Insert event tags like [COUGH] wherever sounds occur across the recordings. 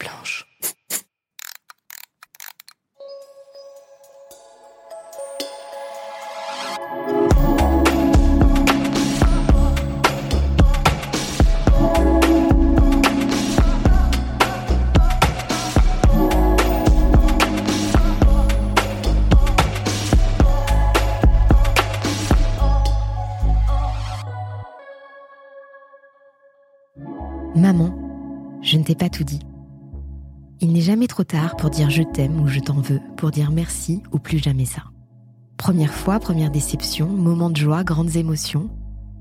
blanche. Trop tard pour dire je t'aime ou je t'en veux, pour dire merci ou plus jamais ça. Première fois, première déception, moment de joie, grandes émotions,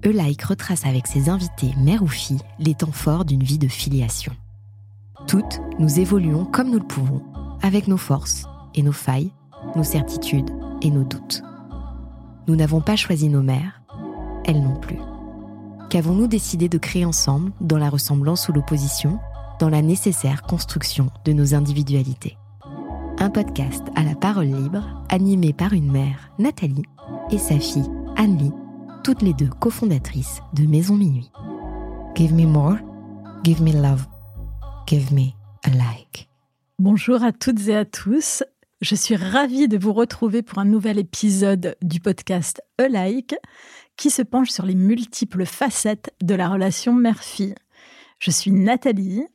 Eulaïque retrace avec ses invités, mère ou fille, les temps forts d'une vie de filiation. Toutes, nous évoluons comme nous le pouvons, avec nos forces et nos failles, nos certitudes et nos doutes. Nous n'avons pas choisi nos mères, elles non plus. Qu'avons-nous décidé de créer ensemble, dans la ressemblance ou l'opposition, dans la nécessaire construction de nos individualités Un podcast à la parole libre, animé par une mère, Nathalie, et sa fille, Anne-Lie, toutes les deux cofondatrices de Maison Minuit. Give me more, give me love, give me a like. Bonjour à toutes et à tous. Je suis ravie de vous retrouver pour un nouvel épisode du podcast A Like qui se penche sur les multiples facettes de la relation mère-fille. Je suis Nathalie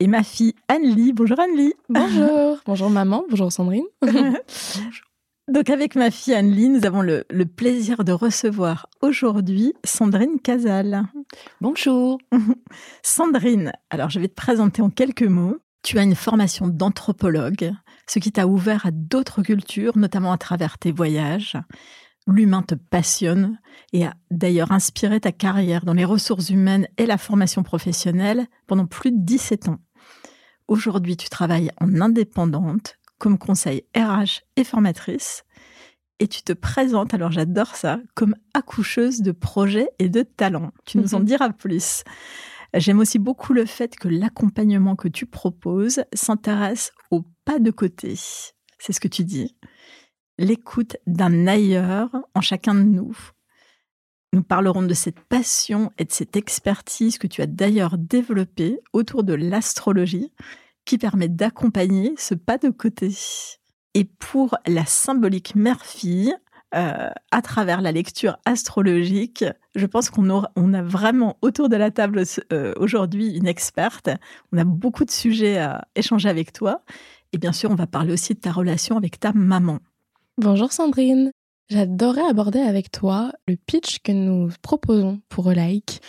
et ma fille Anne-Lie. Bonjour Anne-Lie. Bonjour. [LAUGHS] bonjour maman. Bonjour Sandrine. [LAUGHS] Donc avec ma fille Anne-Lie, nous avons le, le, plaisir de recevoir aujourd'hui Sandrine Casal. Bonjour. [LAUGHS] Sandrine, alors je vais te présenter en quelques mots. Tu as une formation d'anthropologue, ce qui t'a ouvert à d'autres cultures, notamment à travers tes voyages l'humain te passionne et a d'ailleurs inspiré ta carrière dans les ressources humaines et la formation professionnelle pendant plus de 17 ans. Aujourd'hui, tu travailles en indépendante comme conseil RH et formatrice et tu te présentes, alors j'adore ça, comme accoucheuse de projets et de talents. Tu nous en diras plus. J'aime aussi beaucoup le fait que l'accompagnement que tu proposes s'intéresse au pas de côté. C'est ce que tu dis l'écoute d'un ailleurs en chacun de nous. Nous parlerons de cette passion et de cette expertise que tu as d'ailleurs développée autour de l'astrologie qui permet d'accompagner ce pas de côté. Et pour la symbolique mère-fille, euh, à travers la lecture astrologique, je pense qu'on on a vraiment autour de la table euh, aujourd'hui une experte. On a beaucoup de sujets à échanger avec toi. Et bien sûr, on va parler aussi de ta relation avec ta maman. Bonjour Sandrine. J'adorerais aborder avec toi le pitch que nous proposons pour Like.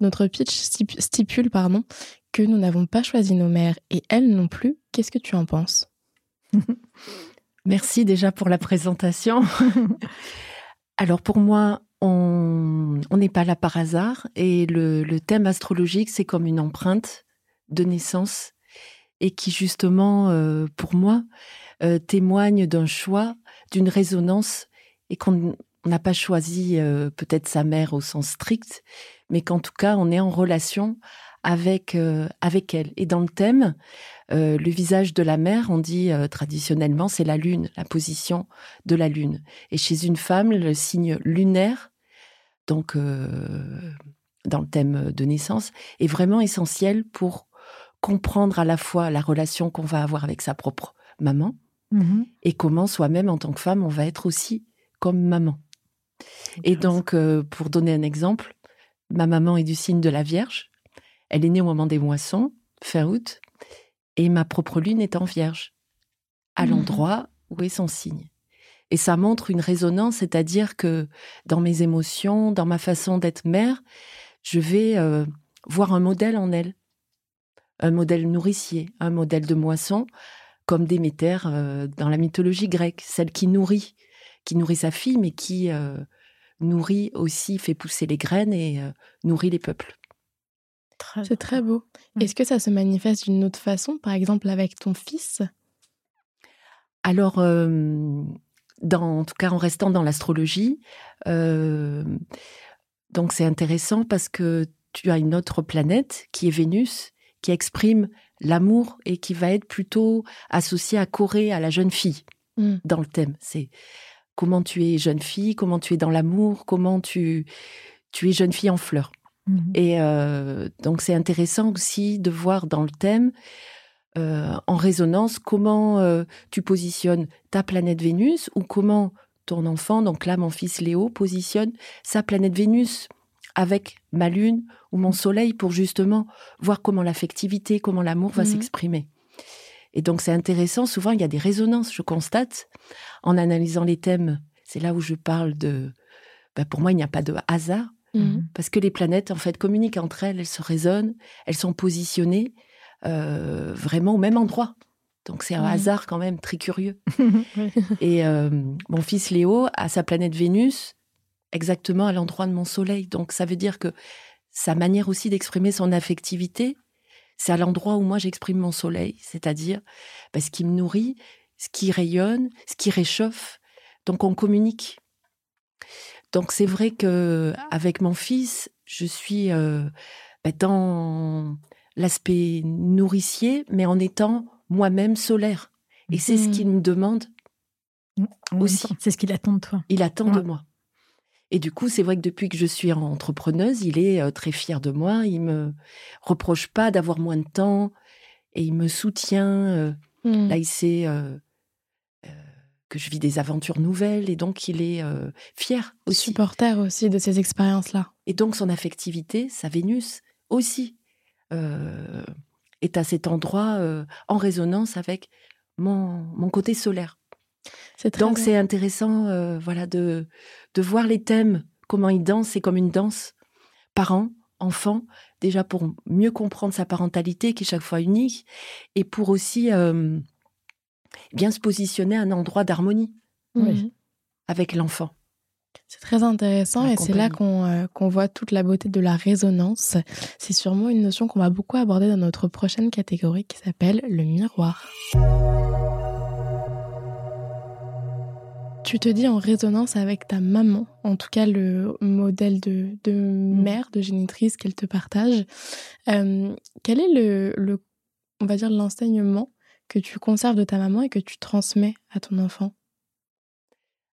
Notre pitch stipule pardon, que nous n'avons pas choisi nos mères et elles non plus. Qu'est-ce que tu en penses? [LAUGHS] Merci déjà pour la présentation. [LAUGHS] Alors pour moi, on n'est pas là par hasard et le, thème astrologique, c'est comme une empreinte de naissance et qui justement, euh, pour moi, euh, témoigne d'un choix d'une résonance et qu'on n'a pas choisi euh, peut-être sa mère au sens strict, mais qu'en tout cas on est en relation avec euh, avec elle. Et dans le thème, euh, le visage de la mère, on dit traditionnellement, c'est la lune, la position de la lune. Et chez une femme, le signe lunaire, donc dans le thème de naissance, est vraiment essentiel pour comprendre à la fois la relation qu'on va avoir avec sa propre maman, Mmh et comment soi-même, en tant que femme, on va être aussi comme maman. Et donc, euh, pour donner un exemple, ma maman est du signe de la Vierge. Elle est née au moment des moissons, fin août, et ma propre lune est en Vierge, à mmh l'endroit où est son signe. Et ça montre une résonance, c'est-à-dire que dans mes émotions, dans ma façon d'être mère, je vais euh, voir un modèle en elle, un modèle nourricier, un modèle de moisson, comme Déméter euh, dans la mythologie grecque, celle qui nourrit, qui nourrit sa fille, mais qui euh, nourrit aussi, fait pousser les graines et euh, nourrit les peuples. C'est très beau. Mmh. Est-ce que ça se manifeste d'une autre façon, par exemple avec ton fils? Alors, dans, en tout cas en restant dans l'astrologie, donc c'est intéressant parce que tu as une autre planète qui est Vénus, qui exprime l'amour et qui va être plutôt associé à Corée, à la jeune fille, mmh. dans le thème. C'est comment tu es jeune fille, comment tu es dans l'amour, comment tu, tu es jeune fille en fleurs. Mmh. Et euh, donc c'est intéressant aussi de voir dans le thème en résonance comment tu positionnes ta planète Vénus ou comment ton enfant, donc là mon fils Léo, positionne sa planète Vénus avec ma lune ou mon soleil pour justement voir comment l'affectivité, comment l'amour va mmh s'exprimer. Et donc c'est intéressant, souvent il y a des résonances, je constate, en analysant les thèmes. C'est là où je parle de... Ben, pour moi, il n'y a pas de hasard, mmh parce que les planètes, en fait, communiquent entre elles, elles se résonnent, elles sont positionnées euh, vraiment au même endroit. Donc c'est un mmh hasard quand même très curieux. [LAUGHS] Et euh, mon fils Léo a sa planète Vénus exactement à l'endroit de mon soleil. Donc ça veut dire que sa manière aussi d'exprimer son affectivité, c'est à l'endroit où moi j'exprime mon soleil, c'est-à-dire bah, ce qui me nourrit, ce qui rayonne, ce qui réchauffe. Donc on communique. Donc c'est vrai que avec mon fils, je suis euh, bah, dans l'aspect nourricier, mais en étant moi-même solaire. Et c'est ce qu'il mmh. me demande mmh, aussi. C'est ce qu'il attend de toi. Il attend de moi. Et du coup, c'est vrai que depuis que je suis entrepreneuse, il est euh, très fier de moi. Il me reproche pas d'avoir moins de temps et il me soutient. Euh, mmh. Là, il sait euh, que je vis des aventures nouvelles et donc il est fier aussi. Supporter aussi de ces expériences-là. Et donc son affectivité, sa Vénus aussi, est à cet endroit en résonance avec mon, mon côté solaire. Donc c'est intéressant, euh, voilà, de, de voir les thèmes, comment ils dansent, c'est comme une danse, parents, enfants, déjà pour mieux comprendre sa parentalité qui est chaque fois unique, et pour aussi euh, bien se positionner à un endroit d'harmonie mmh. avec l'enfant. C'est très intéressant et c'est là euh, qu'on voit toute la beauté de la résonance. C'est sûrement une notion qu'on va beaucoup aborder dans notre prochaine catégorie qui s'appelle le miroir. Tu te dis en résonance avec ta maman, en tout cas le modèle de, mm. mère, de génitrice qu'elle te partage. Euh, quel est le, on va dire, l'enseignement que tu conserves de ta maman et que tu transmets à ton enfant?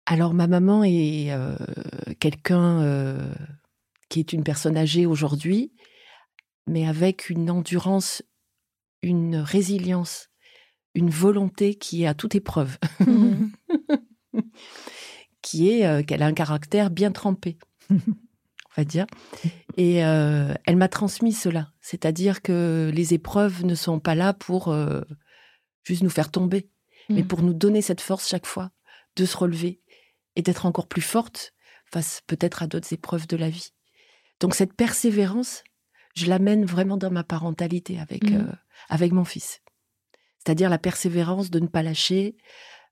Alors ma maman est euh, quelqu'un euh, qui est une personne âgée aujourd'hui, mais avec une endurance, une résilience, une volonté qui est à toute épreuve. Mm. [LAUGHS] qui est euh, qu'elle a un caractère bien trempé, [LAUGHS] on va dire. Et euh, elle m'a transmis cela, c'est-à-dire que les épreuves ne sont pas là pour euh, juste nous faire tomber, mais mm. pour nous donner cette force chaque fois de se relever et d'être encore plus forte face peut-être à d'autres épreuves de la vie. Donc cette persévérance, je l'amène vraiment dans ma parentalité avec, mm. avec mon fils. C'est-à-dire la persévérance de ne pas lâcher,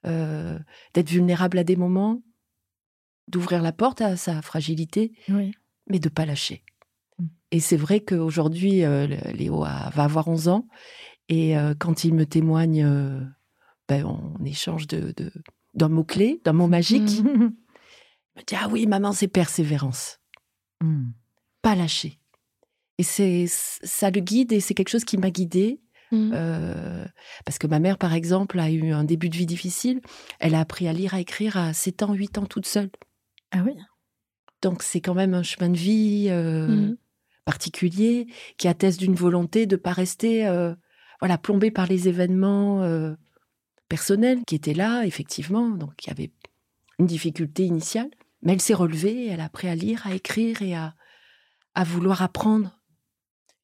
euh, d'être vulnérable à des moments, d'ouvrir la porte à sa fragilité, mais de pas lâcher. Mm. Et c'est vrai qu'aujourd'hui, euh, Léo va avoir 11 ans, et euh, quand il me témoigne, ben, on échange de, d'un mot-clé, d'un mot magique. [LAUGHS] il me dit Ah oui, maman, c'est persévérance. Mm. Pas lâcher. Et c'est ça le guide, et c'est quelque chose qui m'a guidée Mmh. Euh, parce que ma mère, par exemple, a eu un début de vie difficile. Elle a appris à lire, à écrire à 7 ans, 8 ans toute seule. Ah oui Donc c'est quand même un chemin de vie euh, mmh. particulier qui atteste d'une volonté de ne pas rester euh, voilà, plombée par les événements personnels qui étaient là, effectivement. Donc il y avait une difficulté initiale. Mais elle s'est relevée, elle a appris à lire, à écrire et à, à vouloir apprendre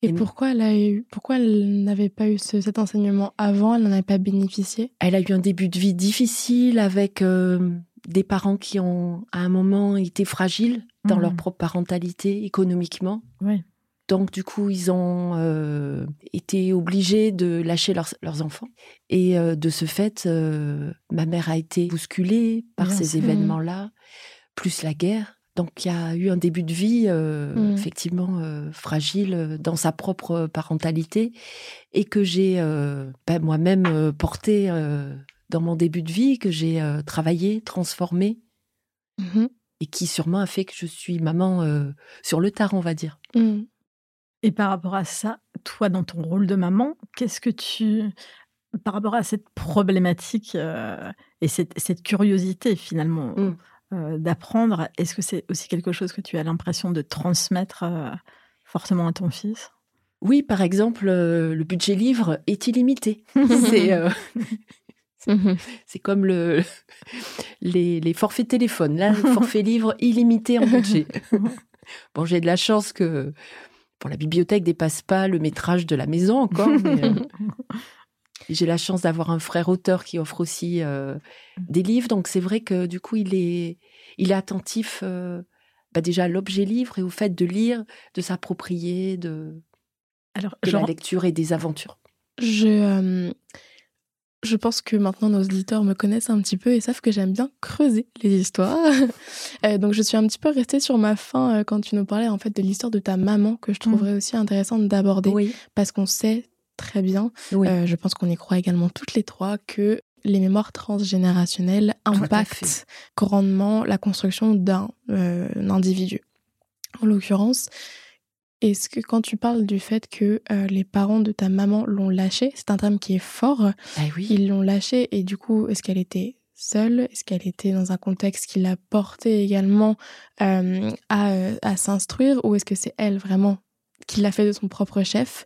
et, pourquoi elle a eu, pourquoi elle n'avait pas eu cet enseignement avant Elle n'en avait pas bénéficié? Elle a eu un début de vie difficile avec euh, des parents qui ont, à un moment, été fragiles dans leur mmh. propre parentalité économiquement. Oui. Donc, du coup, ils ont euh, été obligés de lâcher leurs, enfants. Et euh, de ce fait, ma mère a été bousculée par ces événements-là, plus la guerre. Donc il y a eu un début de vie euh, mmh. effectivement euh, fragile euh, dans sa propre parentalité et que j'ai ben, moi-même porté dans mon début de vie, que j'ai travaillé, transformé mmh et qui sûrement a fait que je suis maman sur le tard, on va dire. Mmh. Et par rapport à ça, toi dans ton rôle de maman, qu'est-ce que tu par rapport à cette problématique et cette, cette, curiosité finalement euh, d'apprendre, est-ce que c'est aussi quelque chose que tu as l'impression de transmettre euh, fortement à ton fils? Oui, par exemple, euh, le budget livre est illimité. [LAUGHS] c'est euh, [LAUGHS] Mhm. c'est comme le, [LAUGHS] les, les forfaits téléphones. Là, forfait livre illimité en budget. bon, j'ai de la chance que bon, la bibliothèque dépasse pas le métrage de la maison encore. mais, euh, j'ai la chance d'avoir un frère auteur qui offre aussi euh, des livres. Donc, c'est vrai que du coup, il est, il est attentif euh, bah, déjà à l'objet livre et au fait de lire, de s'approprier de, Alors, de je la lecture et des aventures. Je, euh, je pense que maintenant nos auditeurs me connaissent un petit peu et savent que j'aime bien creuser les histoires. [LAUGHS] Donc je suis un petit peu restée sur ma fin quand tu nous parlais en fait de l'histoire de ta maman que je trouverais aussi intéressante d'aborder Oui, parce qu'on sait très bien, oui. euh, je pense qu'on y croit également toutes les trois, que les mémoires transgénérationnelles impactent grandement la construction d'un euh, individu. En l'occurrence, est-ce que quand tu parles du fait que euh, les parents de ta maman l'ont lâché, c'est un terme qui est fort, Ah oui. ils l'ont lâché et du coup, est-ce qu'elle était seule? Est-ce qu'elle était dans un contexte qui l'a portée également euh, à, à s'instruire ou est-ce que c'est elle vraiment qui l'a fait de son propre chef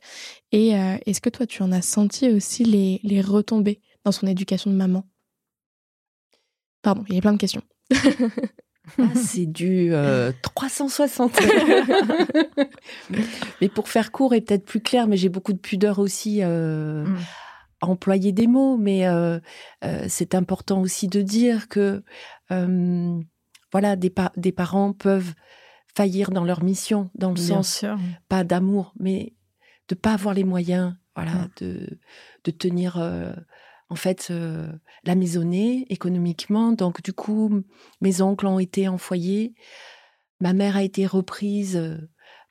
Et euh, est-ce que toi, tu en as senti aussi les, les retombées dans son éducation de maman? Pardon, il y a plein de questions. Ah, c'est du euh, [LAUGHS] 360. [LAUGHS] mais pour faire court et peut-être plus clair, mais j'ai beaucoup de pudeur aussi euh, Mm. à employer des mots, mais euh, euh, c'est important aussi de dire que euh, voilà, des, pa- des parents peuvent faillir dans leur mission, dans le Bien sens sûr. pas d'amour, mais de pas avoir les moyens, voilà, Mm. de, de tenir euh, en fait euh, la maisonnée économiquement. Donc du coup, mes oncles ont été en foyer, ma mère a été reprise euh,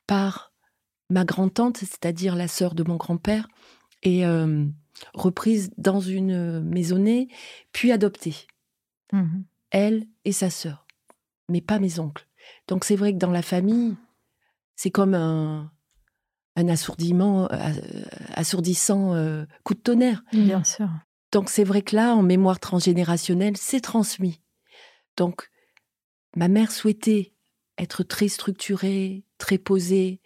par ma grand-tante, c'est-à-dire la sœur de mon grand-père, et euh, reprise dans une maisonnée, puis adoptée, Mhm. elle et sa sœur, mais pas mes oncles. Donc c'est vrai que dans la famille, c'est comme un, un assourdiment, euh, assourdissant euh, coup de tonnerre. Bien sûr. Donc c'est vrai que là, en mémoire transgénérationnelle, c'est transmis. Donc ma mère souhaitait être très structurée, très posée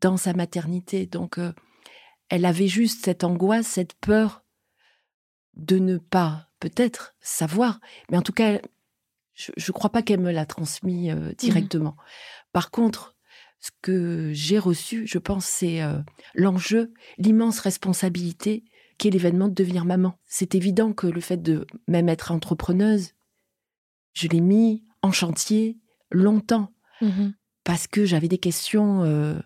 dans sa maternité. Donc euh, elle avait juste cette angoisse, cette peur de ne pas peut-être savoir, mais en tout cas, je ne crois pas qu'elle me l'a transmis euh, directement. Par contre, ce que j'ai reçu, je pense, c'est euh, l'enjeu, l'immense responsabilité qu'est l'événement de devenir maman. C'est évident que le fait de même être entrepreneuse, je l'ai mis en chantier longtemps Mhm. parce que j'avais des questions, euh,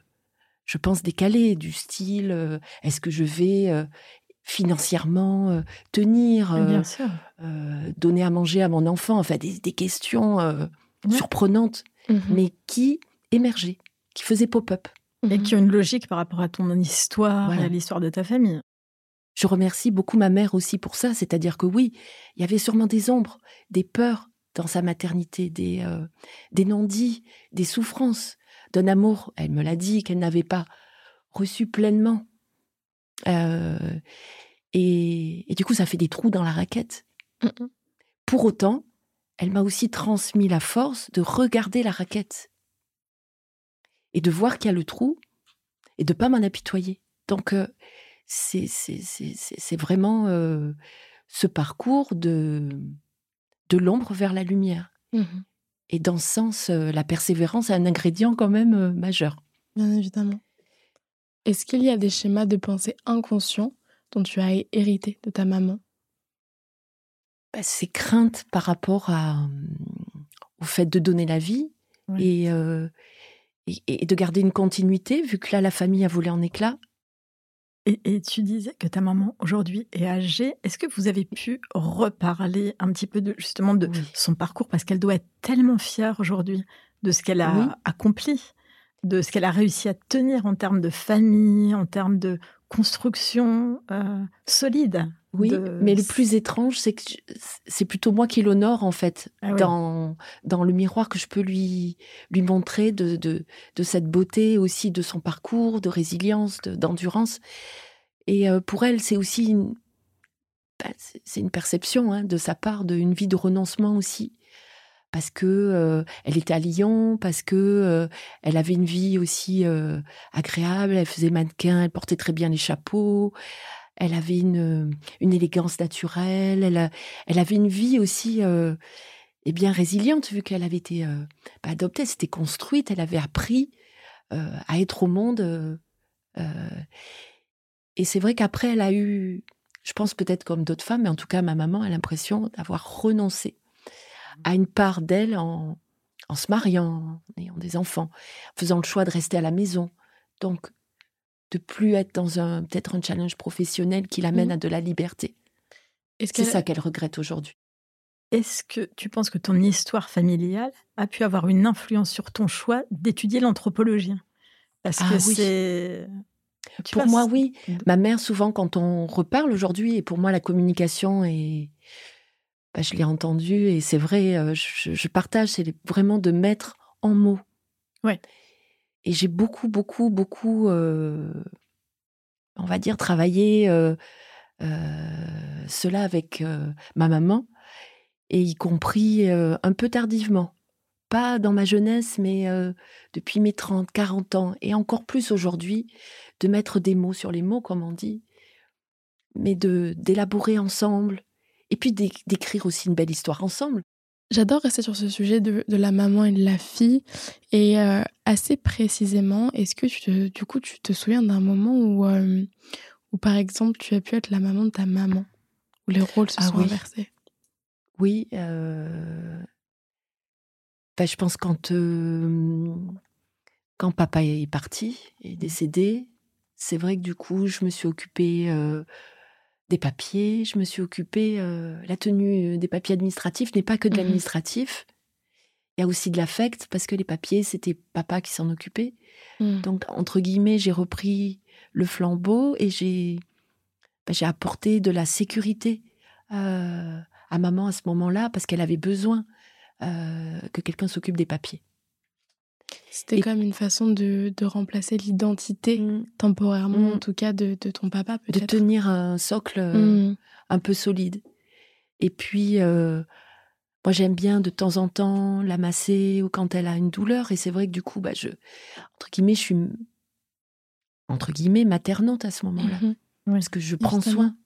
je pense, décalées, du style euh, est-ce que je vais financièrement euh, tenir, euh, Bien sûr. euh, donner à manger à mon enfant Enfin, des, des questions euh, Ouais. surprenantes, Mhm. mais qui émergeaient, qui faisaient pop-up. Et Mhm. qui ont une logique par rapport à ton histoire Voilà. et à l'histoire de ta famille. Je remercie beaucoup ma mère aussi pour ça, c'est-à-dire que oui, il y avait sûrement des ombres, des peurs dans sa maternité, des, euh, des non-dits, des souffrances, d'un amour, elle me l'a dit, qu'elle n'avait pas reçu pleinement. Euh, et, et du coup, ça fait des trous dans la raquette. Mhm. Pour autant, elle m'a aussi transmis la force de regarder la raquette et de voir qu'il y a le trou et de pas m'en apitoyer. Donc, euh, c'est vraiment euh, ce parcours de, de l'ombre vers la lumière. Mhm. Et dans ce sens, euh, la persévérance est un ingrédient quand même majeur. Bien évidemment. Est-ce qu'il y a des schémas de pensée inconscients dont tu as hérité de ta maman? Bah, ces craintes par rapport à, euh, au fait de donner la vie Ouais. et, euh, et, et de garder une continuité, vu que là, la famille a volé en éclats. Et, et tu disais que ta maman aujourd'hui est âgée. Est-ce que vous avez pu reparler un petit peu de justement de Oui. son parcours? Parce qu'elle doit être tellement fière aujourd'hui de ce qu'elle a Oui. accompli, de ce qu'elle a réussi à tenir en termes de famille, en termes de construction euh, solide. Oui, de- mais le plus étrange, c'est que c'est plutôt moi qui l'honore, en fait, Ah oui. dans, dans le miroir que je peux lui, lui montrer de, de, de cette beauté aussi, de son parcours, de résilience, de- d'endurance. Et euh, pour elle, c'est aussi une, bah, c'est c'est une perception hein, de sa part, d'une vie de renoncement aussi. Parce que elle était à Lyon, parce que elle avait une vie aussi agréable, elle faisait mannequin, elle portait très bien les chapeaux, elle avait une, élégance naturelle, elle, avait une vie aussi et bien résiliente vu qu'elle avait été pas adoptée, c'était construite, elle avait appris à être au monde. et c'est vrai qu'après, elle a eu, je pense peut-être comme d'autres femmes, mais en tout cas ma maman a l'impression d'avoir renoncé à une part d'elle en, en se mariant, en ayant des enfants, faisant le choix de rester à la maison. Donc, de plus être dans un peut-être un challenge professionnel qui l'amène mmh. à de la liberté. C'est ça qu'elle regrette aujourd'hui. Est-ce que tu penses que ton histoire familiale a pu avoir une influence sur ton choix d'étudier l'anthropologie? Parce ah que c'est. Pour moi, oui. Ma mère, souvent, quand on reparle aujourd'hui, et pour moi, la communication est. Bah, je l'ai entendu et c'est vrai, euh, je, partage, c'est vraiment de mettre en mots. Ouais. Et j'ai beaucoup, beaucoup, beaucoup, euh, on va dire, travaillé euh, cela avec ma maman et y compris un peu tardivement. Pas dans ma jeunesse, mais depuis mes 30, 40 ans, et encore plus aujourd'hui, de mettre des mots sur les mots, comme on dit, mais de d'élaborer ensemble, et puis d'écrire aussi une belle histoire ensemble. J'adore rester sur ce sujet de, la maman et de la fille, et assez précisément, est-ce que tu te, du coup tu te souviens d'un moment où, où, par exemple, tu as pu être la maman de ta maman, où les rôles se ah sont inversés? Oui. Euh... Bah, je pense quand, quand papa est parti, est mmh. décédé, c'est vrai que du coup, je me suis occupée des papiers, je me suis occupée. la tenue des papiers administratifs n'est pas que de mmh l'administratif. Il y a aussi de l'affect parce que les papiers, c'était papa qui s'en occupait. Mmh. Donc, entre guillemets, j'ai repris le flambeau et j'ai bah, j'ai apporté de la sécurité à maman à ce moment-là parce qu'elle avait besoin euh, que quelqu'un s'occupe des papiers. C'était comme une façon de, remplacer l'identité, mmh. temporairement en mmh. tout cas, de, ton papa peut-être. De tenir un socle euh, mmh. un peu solide. Et puis, euh, moi j'aime bien de temps en temps la masser ou quand elle a une douleur. Et c'est vrai que du coup, bah, je, entre guillemets, je suis entre guillemets maternante à ce moment-là. Parce que je prends soin.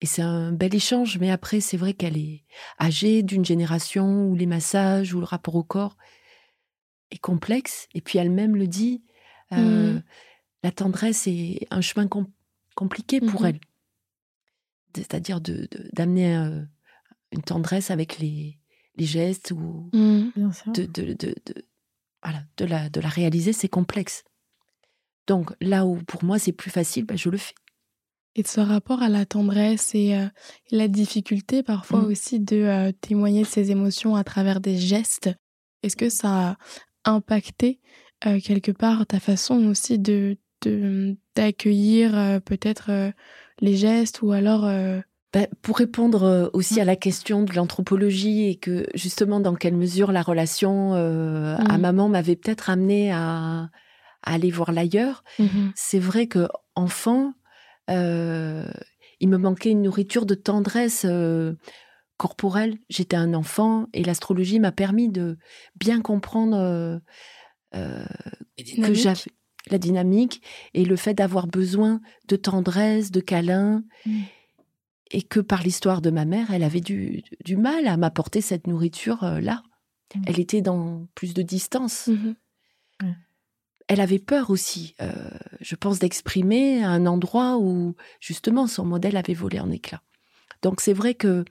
Et c'est un bel échange, mais après, c'est vrai qu'elle est âgée d'une génération où les massages ou le rapport au corps est complexe. Et puis elle-même le dit, euh, mmh. la tendresse est un chemin compliqué pour mmh elle. C'est-à-dire d'amener de, euh, une tendresse avec les, les gestes ou mmh. de, de, voilà, de, la, de la réaliser, c'est complexe. Donc là où pour moi c'est plus facile, ben, je le fais. Et de ce rapport à la tendresse et euh, la difficulté parfois mmh. aussi de euh, témoigner de ses émotions à travers des gestes, est-ce que ça a impacté euh, quelque part ta façon aussi de d'accueillir peut-être les gestes ou alors ben, pour répondre aussi à la question de l'anthropologie et que justement dans quelle mesure la relation à mmh. maman m'avait peut-être amené à, aller voir l'ailleurs, mmh c'est vrai que enfant, euh, il me manquait une nourriture de tendresse euh, corporelle. J'étais un enfant et l'astrologie m'a permis de bien comprendre euh, que j'avais la dynamique et le fait d'avoir besoin de tendresse, de câlin. Mmh. Et que par l'histoire de ma mère, elle avait du, du mal à m'apporter cette nourriture-là. Mmh. Elle était dans plus de distance. Mmh elle avait peur aussi, euh, je pense, d'exprimer à un endroit où justement son modèle avait volé en éclats. Donc c'est vrai que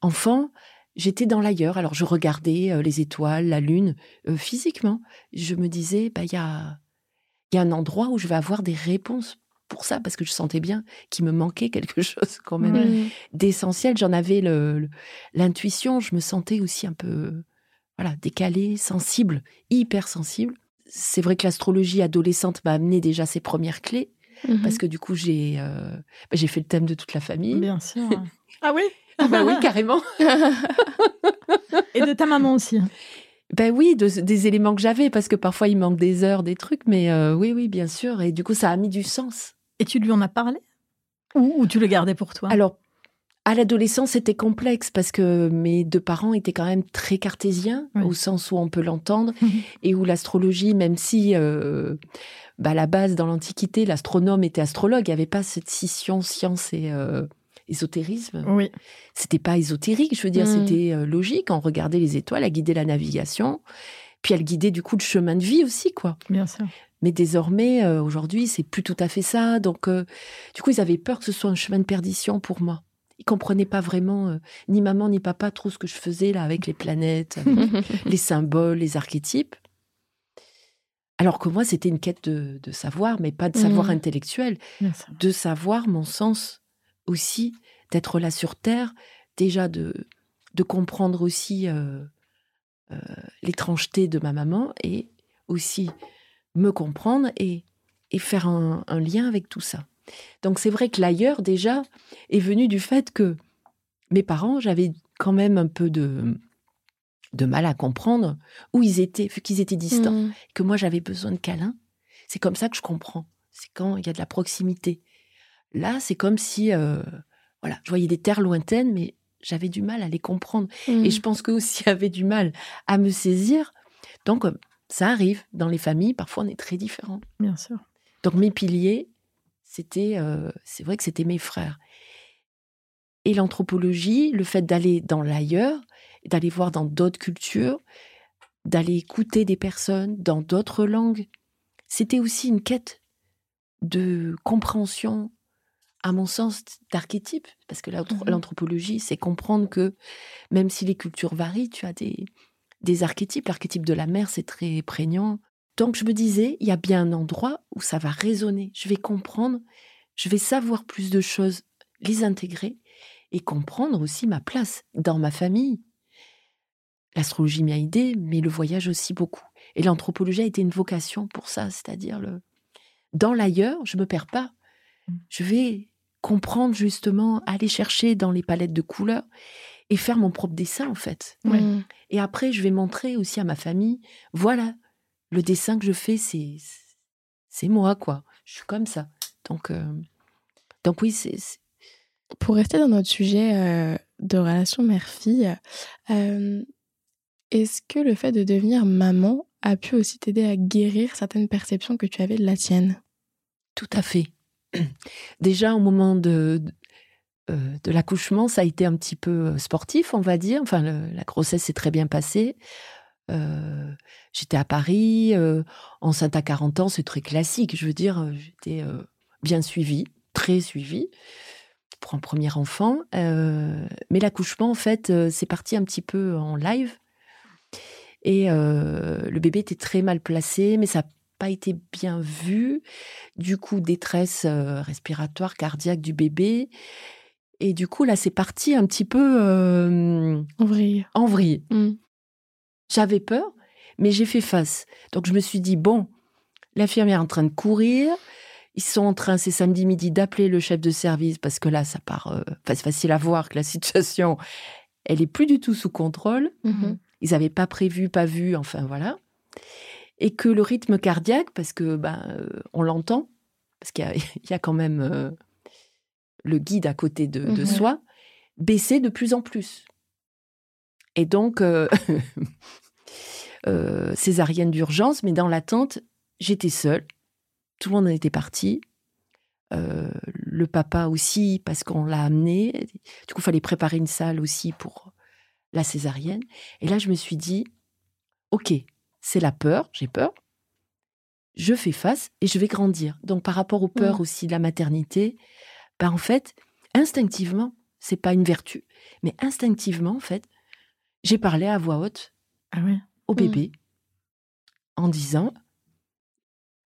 enfant, j'étais dans l'ailleurs. Alors je regardais euh, les étoiles, la lune, euh, physiquement. Je me disais, bah il y a, y a un endroit où je vais avoir des réponses pour ça parce que je sentais bien qu'il me manquait quelque [LAUGHS] chose quand même d'essentiel. J'en avais l'intuition. Je me sentais aussi un peu voilà décalée, sensible, hyper sensible c'est vrai que l'astrologie adolescente m'a amené déjà ses premières clés. Parce que du coup, j'ai euh, bah, j'ai fait le thème de toute la famille. Bien sûr. [LAUGHS] ah oui? Ah bah oui, carrément. [LAUGHS] Et de ta maman aussi. Ben oui, des éléments que j'avais, parce que parfois il manque des heures, des trucs, mais euh, oui, oui, bien sûr. Et du coup, ça a mis du sens. Et tu lui en as parlé? Ou, tu le gardais pour toi? Alors, À l'adolescence, c'était complexe parce que mes deux parents étaient quand même très cartésiens, Oui. au sens où on peut l'entendre, [LAUGHS] et où l'astrologie, même si euh, bah, à la base, dans l'Antiquité, l'astronome était astrologue, il n'y avait pas cette scission science et euh, ésotérisme. Oui. C'était pas ésotérique, je veux dire, Mm. c'était euh, logique. On regardait les étoiles, elle guidait la navigation, puis elle guidait du coup le chemin de vie aussi, quoi. Bien sûr. Mais désormais, euh, aujourd'hui, c'est plus tout à fait ça. Donc, euh, du coup, ils avaient peur que ce soit un chemin de perdition pour moi. Ils comprenaient pas vraiment, euh, ni maman ni papa, trop ce que je faisais là avec les planètes, avec [LAUGHS] les symboles, les archétypes. Alors que moi, c'était une quête de, de savoir, mais pas de savoir Mhm. intellectuel, de savoir mon sens aussi, d'être là sur Terre, déjà de, de comprendre aussi euh, euh, l'étrangeté de ma maman et aussi me comprendre et, et faire un, un lien avec tout ça. Donc c'est vrai que l'ailleurs déjà est venu du fait que mes parents, j'avais quand même un peu de, de mal à comprendre où ils étaient, vu qu'ils étaient distants Mm. que moi j'avais besoin de câlins. C'est comme ça que je comprends. C'est quand il y a de la proximité. Là, c'est comme si, euh, voilà, je voyais des terres lointaines, mais j'avais du mal à les comprendre. Et je pense qu'eux [LAUGHS] aussi avaient du mal à me saisir. Donc, ça arrive dans les familles. Parfois, on est très différents. Bien sûr. Donc, mes piliers, c'était, euh, c'est vrai que c'était mes frères. Et l'anthropologie, le fait d'aller dans l'ailleurs, d'aller voir dans d'autres cultures, d'aller écouter des personnes dans d'autres langues, c'était aussi une quête de compréhension, à mon sens, d'archétypes. Parce que Mhm. l'anthropologie, c'est comprendre que même si les cultures varient, tu as des, des archétypes. L'archétype de la mer, c'est très prégnant. Donc je me disais, il y a bien un endroit où ça va résonner. Je vais comprendre, je vais savoir plus de choses, les intégrer et comprendre aussi ma place dans ma famille. L'astrologie m'y a aidé, mais le voyage aussi beaucoup. Et l'anthropologie a été une vocation pour ça, c'est-à-dire le dans l'ailleurs, je me perds pas. Je vais comprendre justement, aller chercher dans les palettes de couleurs et faire mon propre dessin en fait. Ouais. Et après, je vais montrer aussi à ma famille, voilà, le dessin que je fais, c'est c'est moi quoi. Je suis comme ça. Donc euh, donc oui, c'est c'est- Pour rester dans notre sujet euh, de relation mère-fille, euh, est-ce que le fait de devenir maman a pu aussi t'aider à guérir certaines perceptions que tu avais de la tienne? Tout à fait. [CLEARS THROAT] Déjà au moment euh, de l'accouchement, ça a été un petit peu euh, sportif, on va dire. Enfin, la grossesse s'est très bien passée. Euh, j'étais à Paris, euh, enceinte à 40 ans, c'est très classique. Je veux dire, j'étais bien suivie, très suivie pour un premier enfant. Mais l'accouchement, en fait, c'est parti un petit peu en live. Et le bébé était très mal placé, mais ça pas été bien vu. Du coup, détresse euh, respiratoire, cardiaque du bébé. Et du coup, là, c'est parti un petit peu euh, En vrai. en vrille. Mm. J'avais peur, mais j'ai fait face. Donc je me suis dit, bon, l'infirmière est en train de courir. Ils sont en train, c'est samedi midi, d'appeler le chef de service parce que là, ça part. euh, c'est facile à voir que la [LAUGHS] situation, elle est plus du tout sous contrôle. Mhm. Ils n'avaient pas prévu, pas vu, enfin voilà. Et que le rythme cardiaque, parce que ben, on l'entend, parce qu'il y a, [LAUGHS] il y a quand même euh, le guide à côté de, de Mhm. soi, baissait de plus en plus. Et donc, euh, [LAUGHS] euh, césarienne d'urgence, mais dans l'attente, j'étais seule. Tout le monde en était parti. Euh, le papa aussi, parce qu'on l'a amené. Du coup, il fallait préparer une salle aussi pour la césarienne. Et là, je me suis dit, OK, c'est la peur, j'ai peur. Je fais face et je vais grandir. Donc, par rapport aux peurs Mm. aussi de la maternité, ben, en fait, instinctivement, c'est pas une vertu, mais instinctivement, en fait, j'ai parlé à voix haute Ah au Mm. bébé en disant,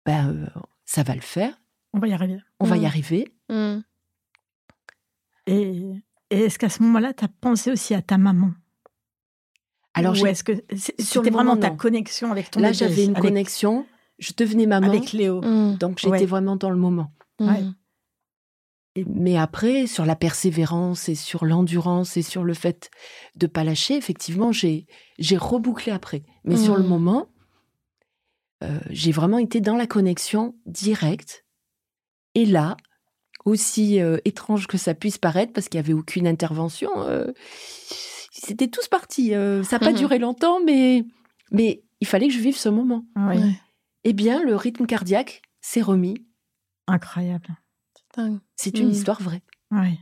ben, euh, ça va le faire, On va y arriver. on va y Mm. arriver. Et, et est-ce qu'à ce moment-là, tu as pensé aussi à ta maman? Alors, Ou j'ai- est-ce que c'est- sur le c'était vraiment moment, ta non. connexion avec ton là, bébé j'avais une avec- connexion, je devenais maman, avec Léo Mm. donc j'étais Ouais. vraiment dans le moment. Ouais. Mm. Mais après, sur la persévérance et sur l'endurance et sur le fait de pas lâcher, effectivement, j'ai j'ai rebouclé après. Mais sur le Mhm. moment, euh, j'ai vraiment été dans la connexion directe. Et là, aussi euh, étrange que ça puisse paraître, parce qu'il n'y avait aucune intervention, euh, c'était tous partis. Euh, ça n'a pas Mhm. duré longtemps, mais, mais il fallait que je vive ce moment. Oui. Eh bien, le rythme cardiaque s'est remis. incroyable. C'est une Mhm. histoire vraie. Oui.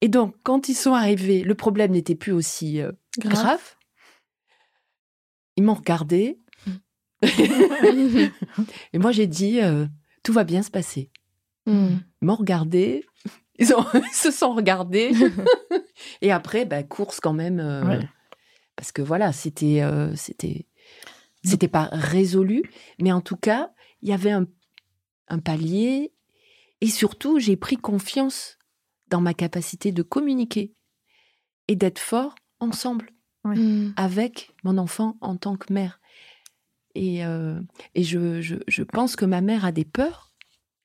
Et donc, quand ils sont arrivés, le problème n'était plus aussi euh, Grave. grave. Ils m'ont regardé. [LAUGHS] Et moi, j'ai dit, euh, tout va bien se passer. Mm. Ils m'ont regardé. Ils, ont- [LAUGHS] ils se sont regardés. [LAUGHS] Et après, bah, course quand même. euh, Ouais. Parce que voilà, c'était, euh, c'était, c'était pas résolu. Mais en tout cas, il y avait un, un palier. Et surtout, j'ai pris confiance dans ma capacité de communiquer et d'être fort ensemble Mm. avec mon enfant en tant que mère. Et, euh, et je, je, je pense que ma mère a des peurs,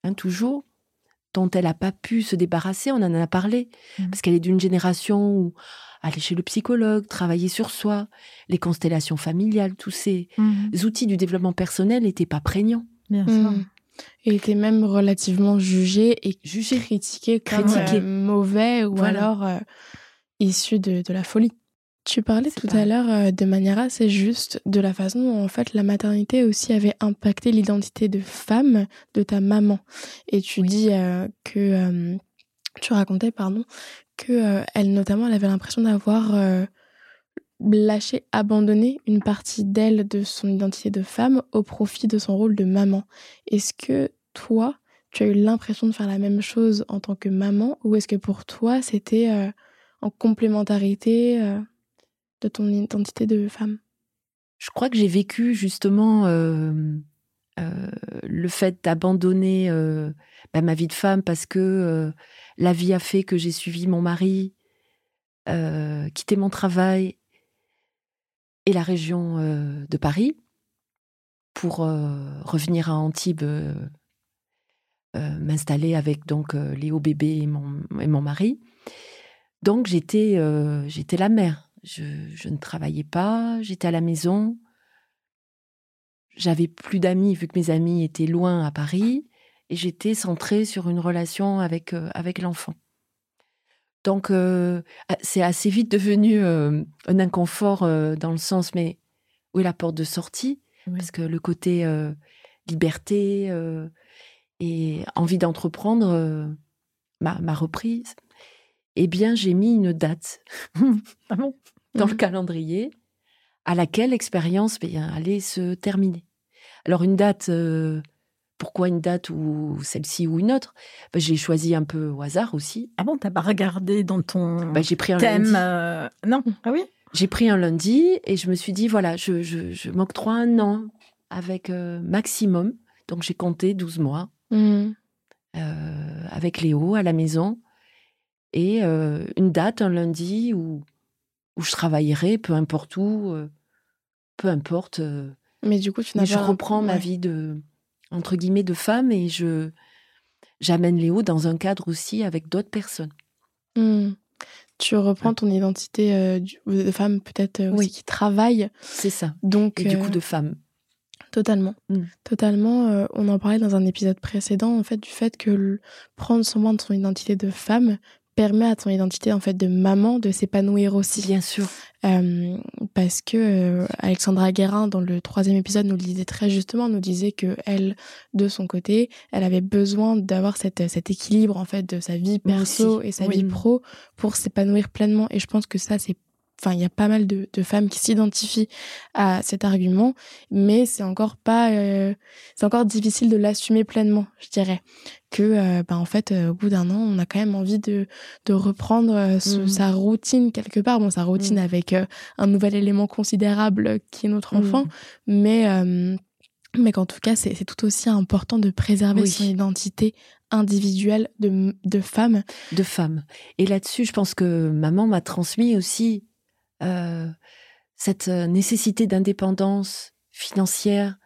hein, toujours, dont elle n'a pas pu se débarrasser. On en a parlé, Mhm. parce qu'elle est d'une génération où aller chez le psychologue, travailler sur soi, les constellations familiales, tous ces Mhm. outils du développement personnel n'étaient pas prégnants. Bien sûr. Mm. Il était même relativement jugé et Jugé. critiqué comme Critiqué. euh, mauvais ou Voilà. alors euh, issu de, de la folie. Tu parlais tout à l'heure euh, de manière assez juste de la façon dont en fait la maternité aussi avait impacté l'identité de femme de ta maman. Et tu dis euh, que euh, tu racontais pardon que elle notamment elle avait l'impression d'avoir lâché, abandonné une partie d'elle de son identité de femme au profit de son rôle de maman. Est-ce que toi, tu as eu l'impression de faire la même chose en tant que maman ou est-ce que pour toi, c'était en complémentarité de ton identité de femme? Je crois que j'ai vécu justement euh, euh, le fait d'abandonner euh, bah, ma vie de femme parce que la vie a fait que j'ai suivi mon mari, quitté mon travail et la région de Paris pour revenir à Antibes, m'installer avec donc Léo bébé et mon, et mon mari. Donc j'étais j'étais la mère. Je, je ne travaillais pas, j'étais à la maison. J'avais plus d'amis vu que mes amis étaient loin à Paris et j'étais centrée sur une relation avec euh, avec l'enfant. Donc euh, c'est assez vite devenu euh, un inconfort dans le sens mais où est la porte de sortie? Oui. parce que le côté liberté et envie d'entreprendre m'a m'a reprise. Eh bien, j'ai mis une date Ah bon? Dans le Mhm. calendrier à laquelle l'expérience allait se terminer. Alors une date, euh, pourquoi une date ou celle-ci ou une autre? Ben, J'ai choisi un peu au hasard aussi. Ah bon, t'as pas regardé dans ton Ben, j'ai pris un thème euh, Non? Ah oui? J'ai pris un lundi et je me suis dit voilà, je, je, je m'octroie un an avec euh, maximum. Donc j'ai compté 12 mois Mm. euh, avec Léo à la maison et une date, un lundi où, où je travaillerai, peu importe où, euh, peu importe. euh, Mais du coup, tu n'as je reprends ma ouais. vie de entre guillemets de femme et je j'amène Léo dans un cadre aussi avec d'autres personnes. Mm. Tu reprends ton identité euh, de femme peut-être euh, aussi Oui. qui travaille. C'est ça. Donc, Et du coup de femme. Totalement. Mm. Totalement. euh, on en parlait dans un épisode précédent, en fait, du fait que le- prendre soin de son identité de femme permet à ton identité, en fait, de maman de s'épanouir aussi. Bien sûr. Euh, parce que euh, Alexandra Guérin, dans le troisième épisode, nous le disait très justement, nous disait que elle, de son côté, elle avait besoin d'avoir cette, cet équilibre, en fait, de sa vie perso et sa oui. vie pro pour s'épanouir pleinement. Et je pense que ça, c'est Enfin, il y a pas mal de, de femmes qui s'identifient à cet argument, mais c'est encore pas, euh, c'est encore difficile de l'assumer pleinement, je dirais. Que, euh, bah, en fait, euh, au bout d'un an, on a quand même envie de, de reprendre ce- Mhm. sa routine quelque part. Bon, sa routine Mhm. avec un nouvel élément considérable qui est notre enfant, Mhm. mais, mais qu'en tout cas, c'est c'est tout aussi important de préserver Oui. son identité individuelle de, de femme. de femme. Et là-dessus, je pense que maman m'a transmis aussi euh, cette euh, nécessité d'indépendance financière,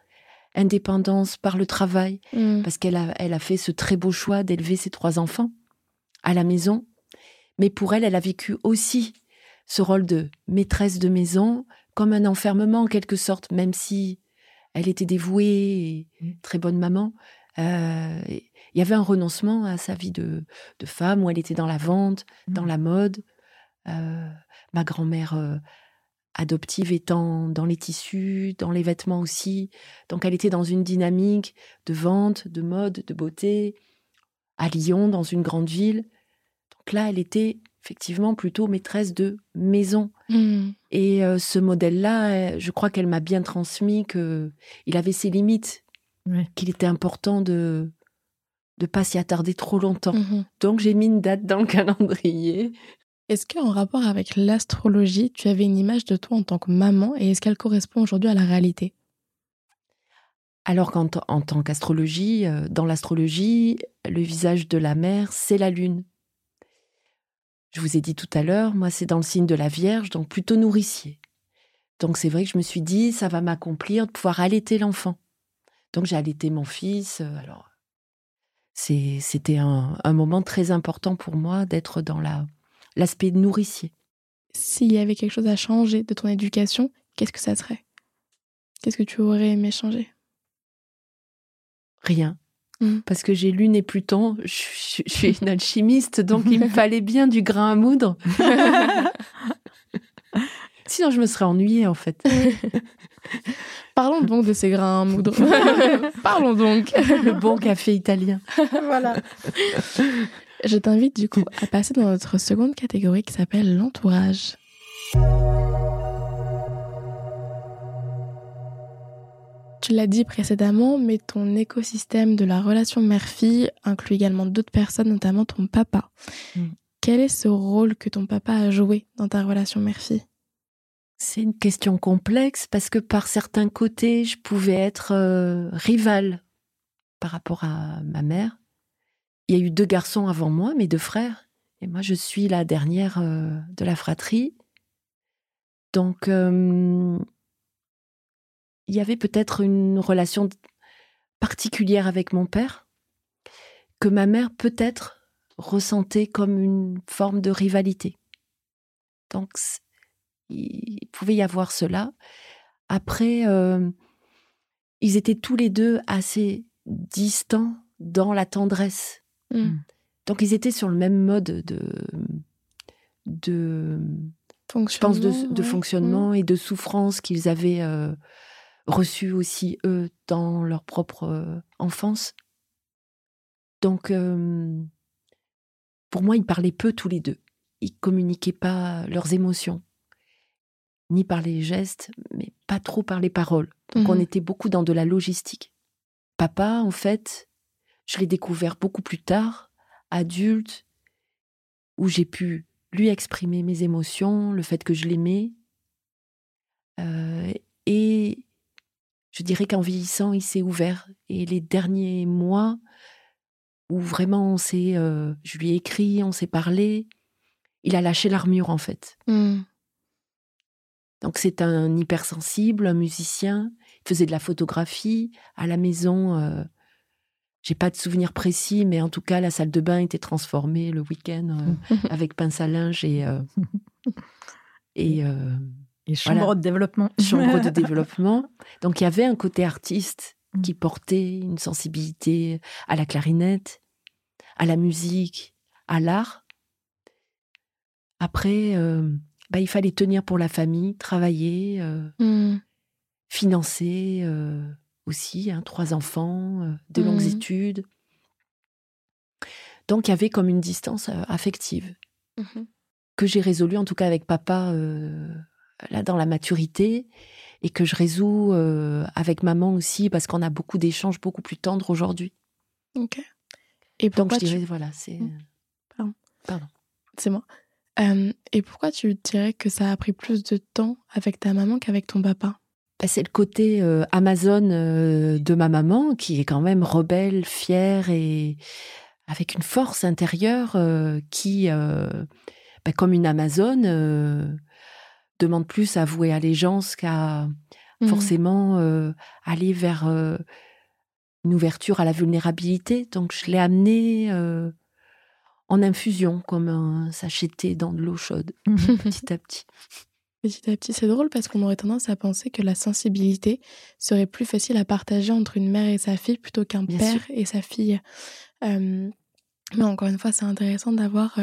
indépendance par le travail, Mm. parce qu'elle a, elle a fait ce très beau choix d'élever ses trois enfants à la maison. Mais pour elle, elle a vécu aussi ce rôle de maîtresse de maison comme un enfermement en quelque sorte, même si elle était dévouée et très bonne maman. Euh, il y avait un renoncement à sa vie de, de, femme où elle était dans la vente, dans la mode. Euh, ma grand-mère adoptive étant dans les tissus, dans les vêtements aussi. Donc elle était dans une dynamique de vente, de mode, de beauté, à Lyon, dans une grande ville. Donc là, elle était effectivement plutôt maîtresse de maison. Mmh. Et euh, ce modèle-là, je crois qu'elle m'a bien transmis que il avait ses limites, qu'il était important de de pas s'y attarder trop longtemps. Mmh Donc j'ai mis une date dans le [LAUGHS] calendrier. Est-ce qu'en rapport avec l'astrologie, tu avais une image de toi en tant que maman et est-ce qu'elle correspond aujourd'hui à la réalité? Alors qu'en en tant qu'astrologie, euh, dans l'astrologie, le visage de la mère, c'est la lune. Je vous ai dit tout à l'heure, moi c'est dans le signe de la Vierge, donc plutôt nourricier. Donc c'est vrai que je me suis dit, ça va m'accomplir de pouvoir allaiter l'enfant. Donc j'ai allaité mon fils. euh, Alors c'était un, un moment très important pour moi d'être dans la l'aspect nourricier. S'il y avait quelque chose à changer de ton éducation, qu'est-ce que ça serait? Qu'est-ce que tu aurais aimé changer? Rien. Mhm. Parce que j'ai Lune et Pluton, je, je- je suis une [LAUGHS] alchimiste, donc il me fallait bien du grain à moudre. [LAUGHS] Sinon, je me serais ennuyée, en fait. [LAUGHS] Parlons donc de ces grains à moudre. Parlons donc. Le bon café italien. voilà. Je t'invite du coup à passer dans notre seconde catégorie qui s'appelle l'entourage. Tu l'as dit précédemment, mais ton écosystème de la relation mère-fille inclut également d'autres personnes, notamment ton papa. Mm. Quel est ce rôle que ton papa a joué dans ta relation mère-fille? C'est une question complexe parce que par certains côtés, je pouvais être euh, rivale par rapport à ma mère. Il y a eu deux garçons avant moi, mes deux frères, et moi je suis la dernière euh, de la fratrie. Donc euh, il y avait peut-être une relation particulière avec mon père que ma mère peut-être ressentait comme une forme de rivalité. Donc il pouvait y avoir cela. Après, euh, ils étaient tous les deux assez distants dans la tendresse. Mm. Donc ils étaient sur le même mode de, de je pense, de, de ouais. fonctionnement et de souffrance qu'ils avaient euh, reçu aussi, eux, dans leur propre euh, enfance. Donc, euh, pour moi, ils parlaient peu tous les deux. Ils communiquaient pas leurs émotions, ni par les gestes, mais pas trop par les paroles. Donc, Mhm. on était beaucoup dans de la logistique. Papa, en fait, je l'ai découvert beaucoup plus tard, adulte, où j'ai pu lui exprimer mes émotions, le fait que je l'aimais. Euh, et je dirais qu'en vieillissant, il s'est ouvert. Et les derniers mois, où vraiment on s'est, euh, je lui ai écrit, on s'est parlé, il a lâché l'armure en fait. Mm. Donc c'est un hypersensible, un musicien. Il faisait de la photographie à la maison. euh, j'ai pas de souvenir précis, mais en tout cas la salle de bain était transformée le week-end euh, [LAUGHS] avec pince à linge et euh, [LAUGHS] et euh, Et chambre Voilà. de développement. chambre de [LAUGHS] développement. Donc il y avait un côté artiste Mm. qui portait une sensibilité à la clarinette, à la musique, à l'art. Après, euh, bah, il fallait tenir pour la famille, travailler, Mm. financer aussi, hein, trois enfants, euh, de longues Mhm. études. Donc il y avait comme une distance euh, affective Mhm. que j'ai résolue en tout cas avec papa euh, là dans la maturité et que je résous euh, avec maman aussi parce qu'on a beaucoup d'échanges beaucoup plus tendres aujourd'hui. Ok. Et Donc tu- voilà, c'est Mm. Pardon. Pardon. C'est moi. Euh, et pourquoi tu dirais que ça a pris plus de temps avec ta maman qu'avec ton papa? Bah, c'est le côté euh, Amazon euh, de ma maman qui est quand même rebelle, fière et avec une force intérieure euh, qui, euh, bah, comme une Amazone, euh, demande plus à vouer allégeance qu'à Mm. forcément aller vers une ouverture à la vulnérabilité. Donc je l'ai amené euh, en infusion, comme un sachet de thé dans de l'eau chaude, petit à petit. Petit à petit. C'est drôle parce qu'on aurait tendance à penser que la sensibilité serait plus facile à partager entre une mère et sa fille plutôt qu'un père et sa fille. mais encore une fois, c'est intéressant d'avoir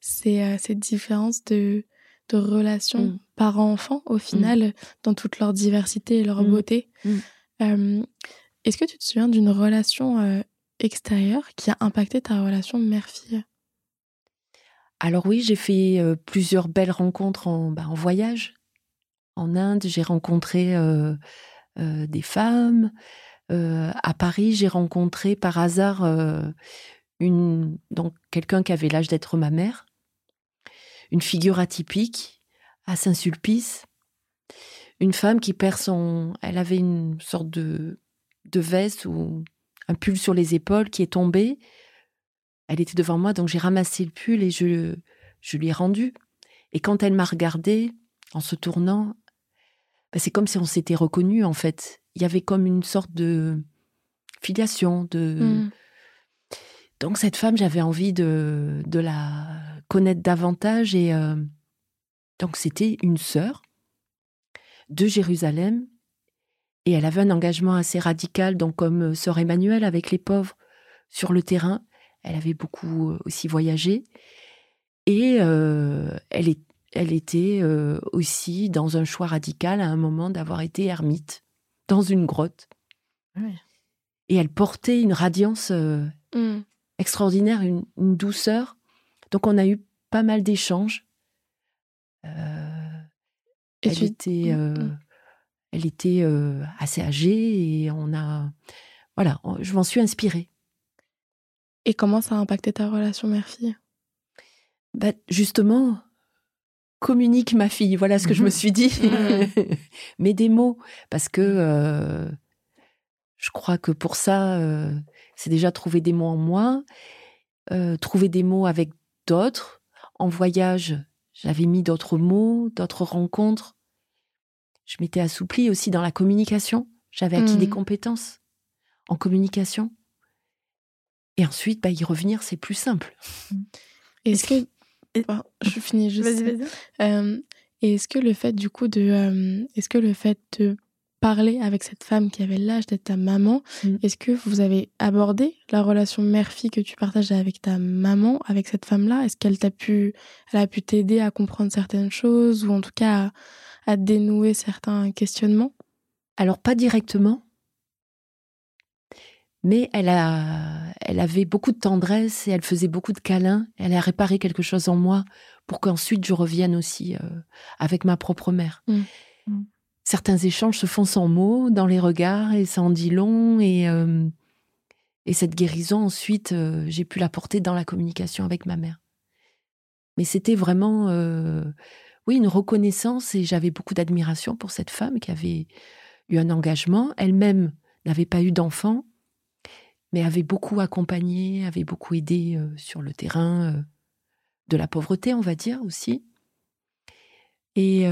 ces, ces, différences de, de relations mmh. parents-enfants au mmh. final, dans toute leur diversité et leur mmh. beauté. Est-ce que tu te souviens d'une relation extérieure qui a impacté ta relation mère-fille? Alors oui, j'ai fait plusieurs belles rencontres en, bah, en voyage. En Inde, j'ai rencontré des femmes. à Paris, j'ai rencontré par hasard une, donc quelqu'un qui avait l'âge d'être ma mère, une figure atypique à Saint-Sulpice, une femme qui perd son, elle avait une sorte de de veste ou un pull sur les épaules qui est tombé elle était devant moi, donc j'ai ramassé le pull et je, je lui ai rendu. Et quand elle m'a regardé, en se tournant, bah, c'est comme si on s'était reconnu en fait. Il y avait comme une sorte de filiation, de. Mmh. Donc cette femme, j'avais envie de, de la connaître davantage et euh, donc c'était une sœur de Jérusalem et elle avait un engagement assez radical, donc comme euh, sœur Emmanuel avec les pauvres sur le terrain. Elle avait beaucoup euh, aussi voyagé. Et euh, elle, est, elle était euh, aussi dans un choix radical à un moment d'avoir été ermite dans une grotte. Et elle portait une radiance mmh. extraordinaire, une, douceur. Donc on a eu pas mal d'échanges. elle, était, mmh, mmh. elle était assez âgée et on a. Voilà, je m'en suis inspirée. Et comment ça a impacté ta relation mère-fille? Bah, Justement, communique ma fille, voilà ce que je me mhm. suis dit. [LAUGHS] Mais des mots, parce que euh, je crois que pour ça, euh, c'est déjà trouver des mots en moi, euh, trouver des mots avec d'autres. En voyage, j'avais mis d'autres mots, d'autres rencontres. Je m'étais assouplie aussi dans la communication. J'avais acquis des mmh. compétences en communication. Et ensuite, bah, y revenir, c'est plus simple. Est-ce que. je finis juste. Vas-y, vas-y. est-ce que le fait, du coup, de. est-ce que le fait de parler avec cette femme qui avait l'âge d'être ta maman, mmh. est-ce que vous avez abordé la relation mère-fille que tu partages avec ta maman, avec cette femme-là? Est-ce qu'elle t'a pu. Elle a pu t'aider à comprendre certaines choses ou en tout cas à, à dénouer certains questionnements? Alors, pas directement mais elle, a, elle avait beaucoup de tendresse et elle faisait beaucoup de câlins. Elle a réparé quelque chose en moi pour qu'ensuite je revienne aussi euh, avec ma propre mère. Mmh. Mmh. Certains échanges se font sans mots, dans les regards, et ça en dit long. Et, euh, et cette guérison, ensuite, euh, j'ai pu la porter dans la communication avec ma mère. Mais c'était vraiment, oui, une reconnaissance et j'avais beaucoup d'admiration pour cette femme qui avait eu un engagement. Elle-même n'avait pas eu d'enfant mais avait beaucoup accompagné, avait beaucoup aidé euh, sur le terrain euh, de la pauvreté, on va dire aussi. Et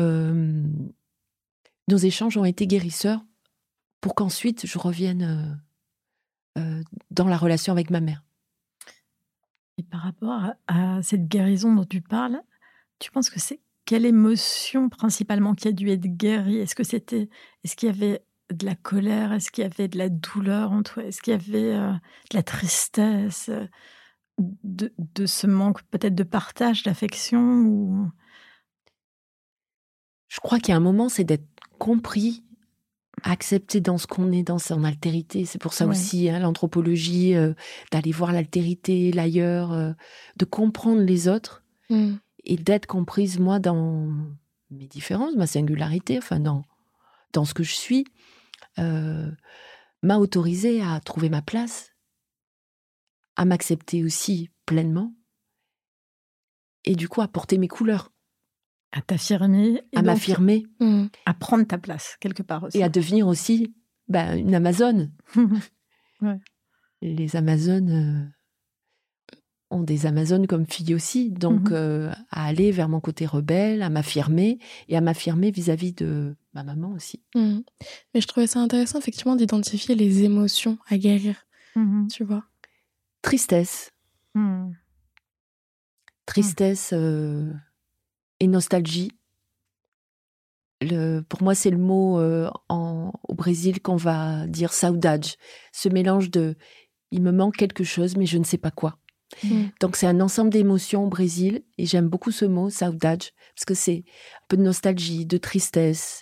nos échanges ont été guérisseurs pour qu'ensuite je revienne euh, dans la relation avec ma mère. Et par rapport à, cette guérison dont tu parles, tu penses que c'est quelle émotion principalement qui a dû être guérie? Est-ce que c'était, est-ce qu'il y avait de la colère? Est-ce qu'il y avait de la douleur en toi? Est-ce qu'il y avait euh, de la tristesse euh, de, de, ce manque peut-être de partage, d'affection ou... Je crois qu'il y a un moment, c'est d'être compris, accepté dans ce qu'on est, dans son altérité. C'est pour ça aussi hein, l'anthropologie, euh, d'aller voir l'altérité, l'ailleurs, de comprendre les autres mmh. et d'être comprise, moi, dans mes différences, ma singularité, enfin, dans, dans ce que je suis. Euh, m'a autorisé à trouver ma place, à m'accepter aussi pleinement, et du coup à porter mes couleurs. À t'affirmer. À m'affirmer. Mmh. À prendre ta place, quelque part aussi. Et à devenir aussi bah, une Amazone. [LAUGHS] Les Amazones euh, ont des Amazones comme filles aussi, donc mmh euh, à aller vers mon côté rebelle, à m'affirmer, et à m'affirmer vis-à-vis de ma maman aussi. Mmh. Mais je trouvais ça intéressant effectivement d'identifier les émotions à guérir, mmh tu vois. Tristesse. Mmh. Tristesse euh, et nostalgie. le, pour moi, c'est le mot euh, en, au Brésil qu'on va dire saudade. Ce mélange de il me manque quelque chose, mais je ne sais pas quoi. Donc, c'est un ensemble d'émotions au Brésil. Et j'aime beaucoup ce mot, saudade, parce que c'est un peu de nostalgie, de tristesse,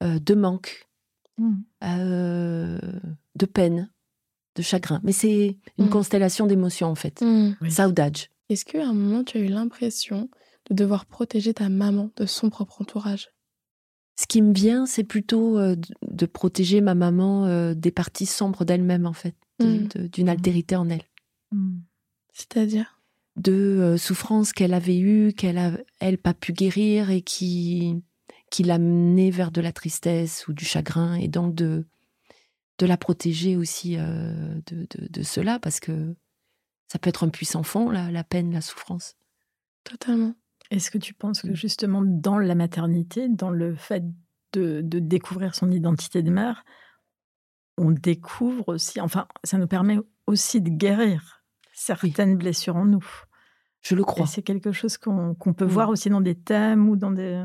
de manque, Mm. euh, de peine, de chagrin. Mais c'est une Mm. constellation d'émotions, en fait. Mm. Oui. Saudade. Est-ce qu'à un moment, tu as eu l'impression de devoir protéger ta maman de son propre entourage? Ce qui me vient, c'est plutôt euh, de- protéger ma maman euh, des parties sombres d'elle-même, en fait, Mm. de- d'une altérité en elle. C'est-à-dire? De euh, souffrances qu'elle avait eues, qu'elle a, elle, pas pu guérir et qui, qui l'a menée vers de la tristesse ou du chagrin, et donc de, de la protéger aussi euh, de, de, de cela, parce que ça peut être un puissant fond, la, la peine, la souffrance. Totalement. Est-ce que tu penses Mm. que justement dans la maternité, dans le fait de, de découvrir son identité de mère, on découvre aussi, enfin, ça nous permet aussi de guérir certaines blessures en nous. Je le crois. c'est quelque chose qu'on qu'on peut Mm. voir aussi dans des thèmes ou dans des...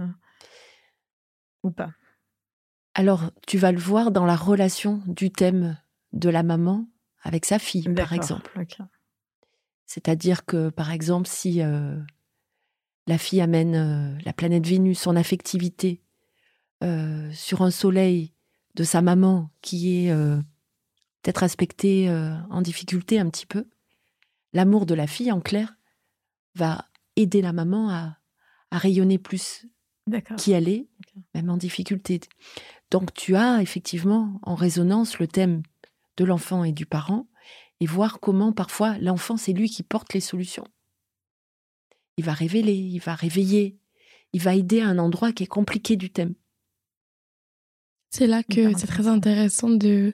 ou pas? Alors, tu vas le voir dans la relation du thème de la maman avec sa fille, par exemple. C'est-à-dire que, par exemple, si euh, la fille amène euh, la planète Vénus, son affectivité, euh, sur un soleil de sa maman qui est peut-être aspecté euh, en difficulté un petit peu, l'amour de la fille, en clair, va aider la maman à, à rayonner plus. Qui Ok. même en difficulté. Donc tu as effectivement en résonance le thème de l'enfant et du parent, et voir comment parfois l'enfant, c'est lui qui porte les solutions. Il va révéler, il va réveiller, il va aider à un endroit qui est compliqué du thème. C'est là que c'est très intéressant de,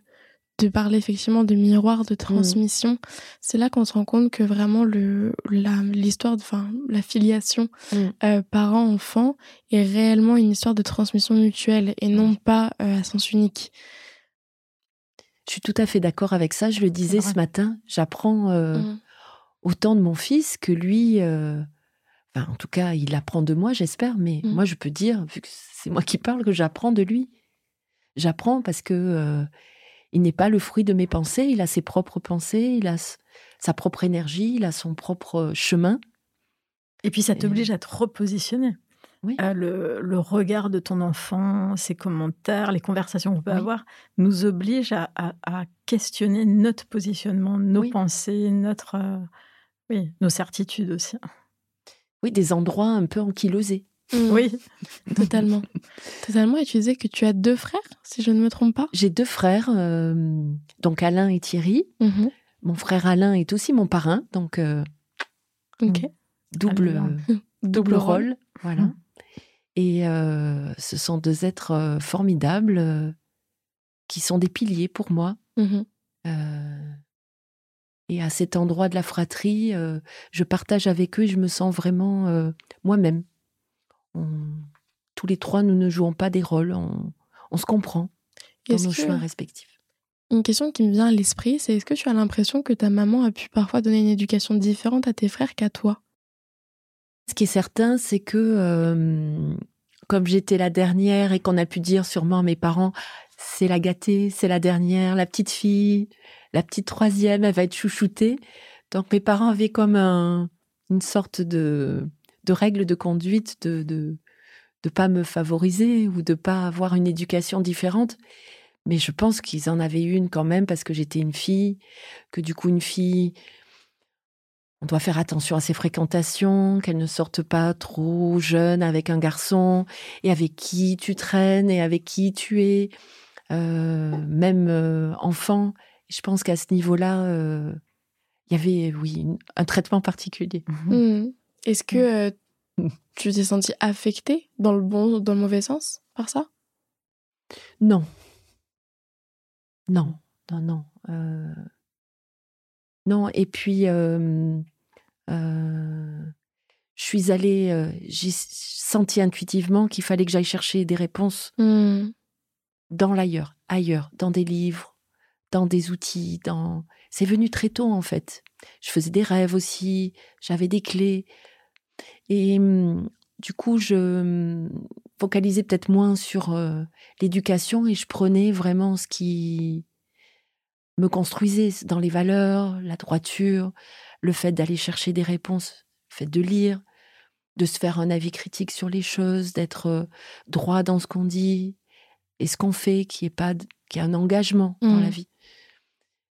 de parler effectivement de miroir, de transmission. C'est là qu'on se rend compte que vraiment le l'histoire, enfin la filiation Mm. euh, parent-enfant est réellement une histoire de transmission mutuelle et non pas euh, à sens unique. Je suis tout à fait d'accord avec ça. Je le disais ce matin, j'apprends euh, Mm. autant de mon fils que lui. euh, enfin, en tout cas, il apprend de moi, j'espère. Mais Mm. moi, je peux dire, vu que c'est moi qui parle, que j'apprends de lui. J'apprends parce que il n'est pas le fruit de mes pensées. Il a ses propres pensées, il a sa propre énergie, il a son propre chemin. Et puis ça Et- t'oblige à te repositionner. Oui. Euh, le, le regard de ton enfant, ses commentaires, les conversations qu'on peut Oui. avoir, nous obligent à, à- à questionner notre positionnement, nos Oui. pensées, notre, euh, nos certitudes aussi. Oui, des endroits un peu ankylosés. Mm. Oui, [LAUGHS] Totalement. Totalement. Et tu disais que tu as deux frères, si je ne me trompe pas? J'ai deux frères, euh, donc Alain et Thierry. Mhm. Mon frère Alain est aussi mon parrain, donc euh, double, Alain. euh, [LAUGHS] double rôle. rôle. Voilà. Mhm. Et euh, ce sont deux êtres euh, formidables euh, qui sont des piliers pour moi. Mhm. Euh, et à cet endroit de la fratrie, euh, je partage avec eux et je me sens vraiment euh, moi-même. On- Tous les trois, nous ne jouons pas des rôles, on, on se comprend dans nos que- chemins respectifs. Une question qui me vient à l'esprit, c'est est-ce que tu as l'impression que ta maman a pu parfois donner une éducation différente à tes frères qu'à toi? Ce qui est certain, c'est que euh, comme j'étais la dernière et qu'on a pu dire sûrement à mes parents, c'est la gâtée, c'est la dernière, la petite fille, la petite troisième, elle va être chouchoutée. Donc mes parents avaient comme un- une sorte de, de règle de conduite de de de pas me favoriser ou de pas avoir une éducation différente. Mais je pense qu'ils en avaient une quand même parce que j'étais une fille, que du coup une fille, on doit faire attention à ses fréquentations, qu'elle ne sorte pas trop jeune avec un garçon, et avec qui tu traînes, et avec qui tu es, euh, même euh, enfant. Je pense qu'à ce niveau-là, euh, il y avait, oui, un traitement particulier. Mhm. Est-ce que euh, tu t'es sentie affectée dans le bon ou dans le mauvais sens par ça? Non. Non, non, non. euh, Non, et puis, euh, euh, je suis allée, j'ai senti intuitivement qu'il fallait que j'aille chercher des réponses Mhm. dans l'ailleurs, ailleurs, dans des livres, dans des outils, dans. C'est venu très tôt en fait. Je faisais des rêves aussi, j'avais des clés. Et hum, du coup, je me focalisais peut-être moins sur euh, l'éducation et je prenais vraiment ce qui me construisait dans les valeurs, la droiture, le fait d'aller chercher des réponses, le fait de lire, de se faire un avis critique sur les choses, d'être euh, droit dans ce qu'on dit et ce qu'on fait, qui est pas qui est un engagement dans la vie.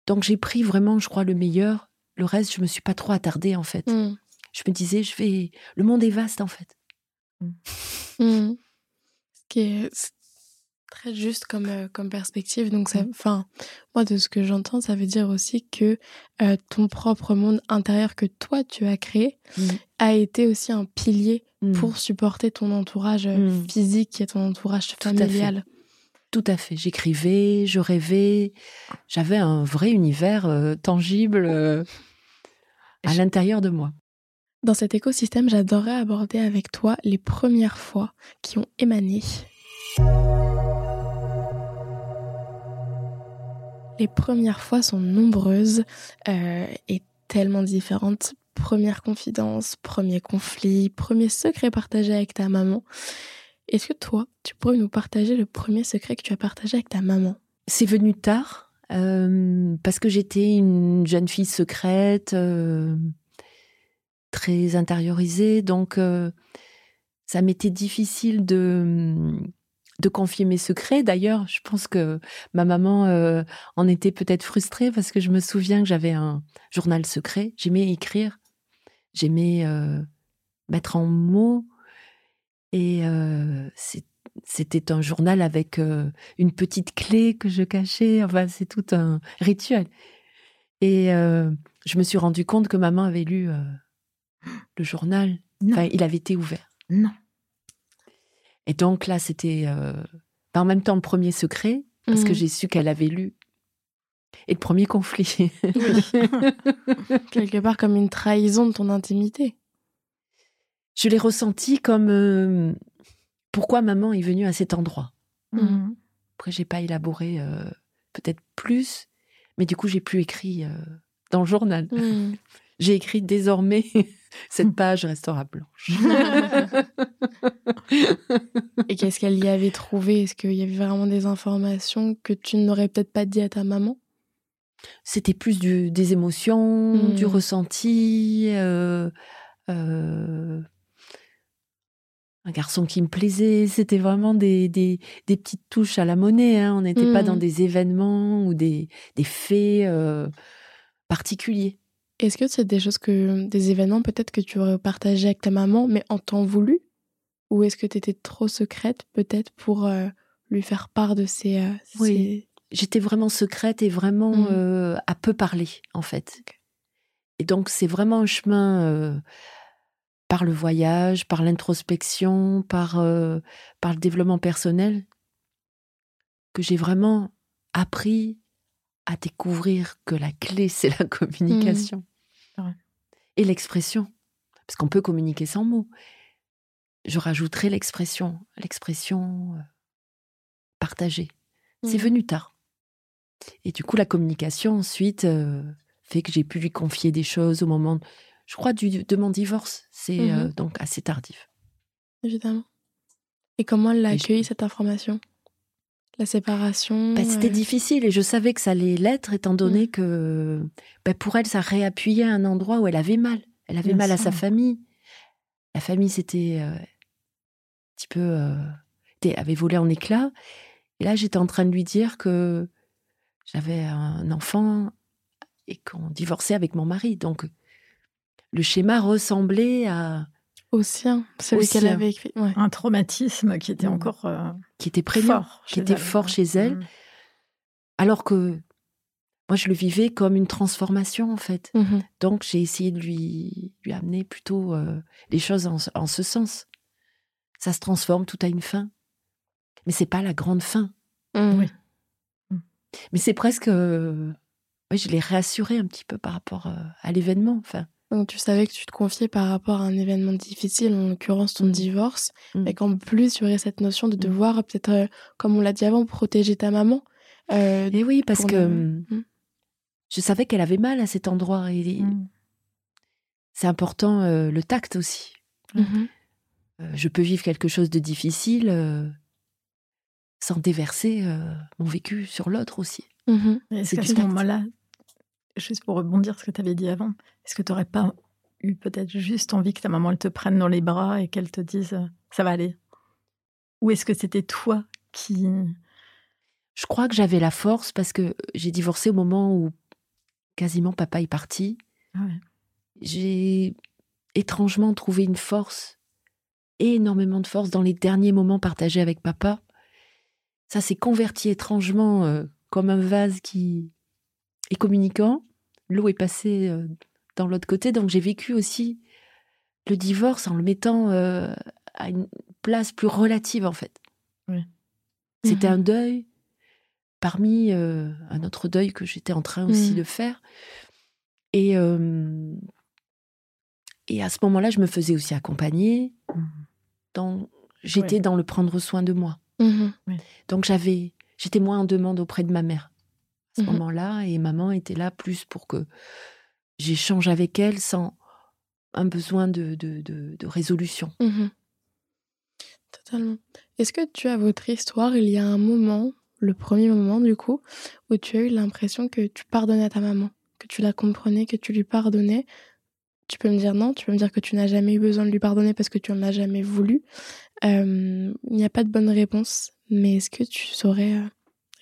Donc j'ai pris vraiment, je crois, le meilleur. Le reste, je me suis pas trop attardée en fait. Mm. Je me disais, je vais. Le monde est vaste en fait. Mm. Ce qui est c'est très juste comme, euh, comme perspective. Donc, ça, enfin, moi, de ce que j'entends, ça veut dire aussi que euh, ton propre monde intérieur que toi, tu as créé, Mm. a été aussi un pilier pour supporter ton entourage euh, physique et ton entourage Tout à fait. familial. Tout à fait. J'écrivais, je rêvais. J'avais un vrai univers euh, tangible euh, à Je- l'intérieur de moi. Dans cet écosystème, j'adorerais aborder avec toi les premières fois qui ont émané. Les premières fois sont nombreuses euh, et tellement différentes. Première confidence, premier conflit, premier secret partagé avec ta maman. Est-ce que toi, tu pourrais nous partager le premier secret que tu as partagé avec ta maman? C'est venu tard euh, parce que j'étais une jeune fille secrète, euh, très intériorisée, donc euh, ça m'était difficile de confier mes secrets. D'ailleurs, je pense que ma maman euh, en était peut-être frustrée parce que je me souviens que j'avais un journal secret. J'aimais écrire, j'aimais euh, mettre en mots et c'était un journal avec une petite clé que je cachais. Enfin, c'est tout un rituel. Et je me suis rendu compte que maman avait lu le journal. Enfin, il avait été ouvert. Non. Et donc là, c'était euh, ben, en même temps le premier secret, parce que Mhm. j'ai su qu'elle avait lu. Et le premier conflit. [LAUGHS] Quelque part comme une trahison de ton intimité. je l'ai ressenti comme euh, pourquoi maman est venue à cet endroit. Mhm. Après, j'ai pas élaboré euh, peut-être plus, mais du coup, j'ai plus écrit dans le journal. Mm. J'ai écrit désormais [LAUGHS] cette page restera blanche. [LAUGHS] [LAUGHS] Et qu'est-ce qu'elle y avait trouvé? Est-ce qu'il y avait vraiment des informations que tu n'aurais peut-être pas dit à ta maman? C'était plus du, des émotions, Mm. du ressenti, euh, euh, un garçon qui me plaisait. C'était vraiment des, des, des petites touches à la monnaie. hein. On n'était pas dans des événements ou des, des faits euh, particuliers. Est-ce que c'est des choses que, des événements peut-être que tu aurais partagé avec ta maman, mais en temps voulu? Ou est-ce que tu étais trop secrète peut-être pour euh, lui faire part de ces, euh, Oui. J'étais vraiment secrète et vraiment Mm. euh, à peu parler, en fait. Et donc, c'est vraiment un chemin par le voyage, par l'introspection, par, par le développement personnel, que j'ai vraiment appris à découvrir que la clé, c'est la communication. C'est Et l'expression. Parce qu'on peut communiquer sans mots. Je rajouterai l'expression, l'expression euh, partagée. C'est Mhm. venu tard. Et du coup, la communication ensuite euh, fait que j'ai pu lui confier des choses au moment, je crois, du, de mon divorce. C'est euh, Mhm. donc assez tardif. Évidemment. Et comment elle a Et je- accueilli cette information? La séparation Bah, C'était euh, difficile et je savais que ça allait l'être étant donné que bah, pour elle, ça réappuyait à un endroit où elle avait mal. Elle avait Bien mal à sa famille. La famille, c'était euh, un petit peu. euh, avait volé en éclats. Et là, j'étais en train de lui dire que j'avais un enfant et qu'on divorçait avec mon mari. Donc, le schéma ressemblait à. Au sien, celui qu'elle avait écrit. Ouais. Un traumatisme qui était Mhm. encore euh, qui était prégnant, fort. qui chez était elle. fort chez elle. Mhm. alors que moi, je le vivais comme une transformation, en fait. Mhm. Donc, j'ai essayé de lui, lui amener plutôt euh, les choses en, ce- en ce sens. Ça se transforme, tout a une fin. Mais c'est pas la grande fin. Mhm. Oui. Mais c'est presque. euh, je l'ai rassuré un petit peu par rapport euh, à l'événement. Enfin, Donc tu savais que tu te confiais par rapport à un événement difficile, en l'occurrence ton Mm. divorce, Mm. et qu'en plus il y aurait cette notion de Mm. devoir peut-être, euh, comme on l'a dit avant, protéger ta maman. Euh, et oui, parce que Mm. je savais qu'elle avait mal à cet endroit. Et c'est important euh, le tact aussi. Mhm. euh, je peux vivre quelque chose de difficile euh, sans déverser euh, mon vécu sur l'autre aussi. Mmh est-ce qu'à ce moment-là, juste pour rebondir sur ce que tu avais dit avant, est-ce que tu n'aurais pas eu peut-être juste envie que ta maman elle te prenne dans les bras et qu'elle te dise ça va aller? Ou est-ce que c'était toi qui... Je crois que j'avais la force parce que j'ai divorcé au moment où quasiment papa est parti. J'ai étrangement trouvé une force, énormément de force dans les derniers moments partagés avec papa. Ça s'est converti étrangement euh, comme un vase qui est communicant. L'eau est passée euh, dans l'autre côté, donc j'ai vécu aussi le divorce en le mettant euh, à une place plus relative en fait. C'était mhm. un deuil parmi un autre deuil que j'étais en train aussi mhm. de faire. Et, et à ce moment-là, je me faisais aussi accompagner. Dans, j'étais dans le prendre soin de moi. Mmh Donc j'avais, j'étais moins en demande auprès de ma mère à ce mmh moment-là, et maman était là plus pour que j'échange avec elle sans un besoin de, de, de, résolution. Mmh Totalement. Est-ce que tu as votre histoire, il y a un moment, le premier moment du coup, où tu as eu l'impression que tu pardonnais à ta maman, que tu la comprenais, que tu lui pardonnais, tu peux me dire non, tu peux me dire que tu n'as jamais eu besoin de lui pardonner parce que tu n'en as jamais voulu. Euh, il n'y a pas de bonne réponse, mais est-ce que tu saurais euh,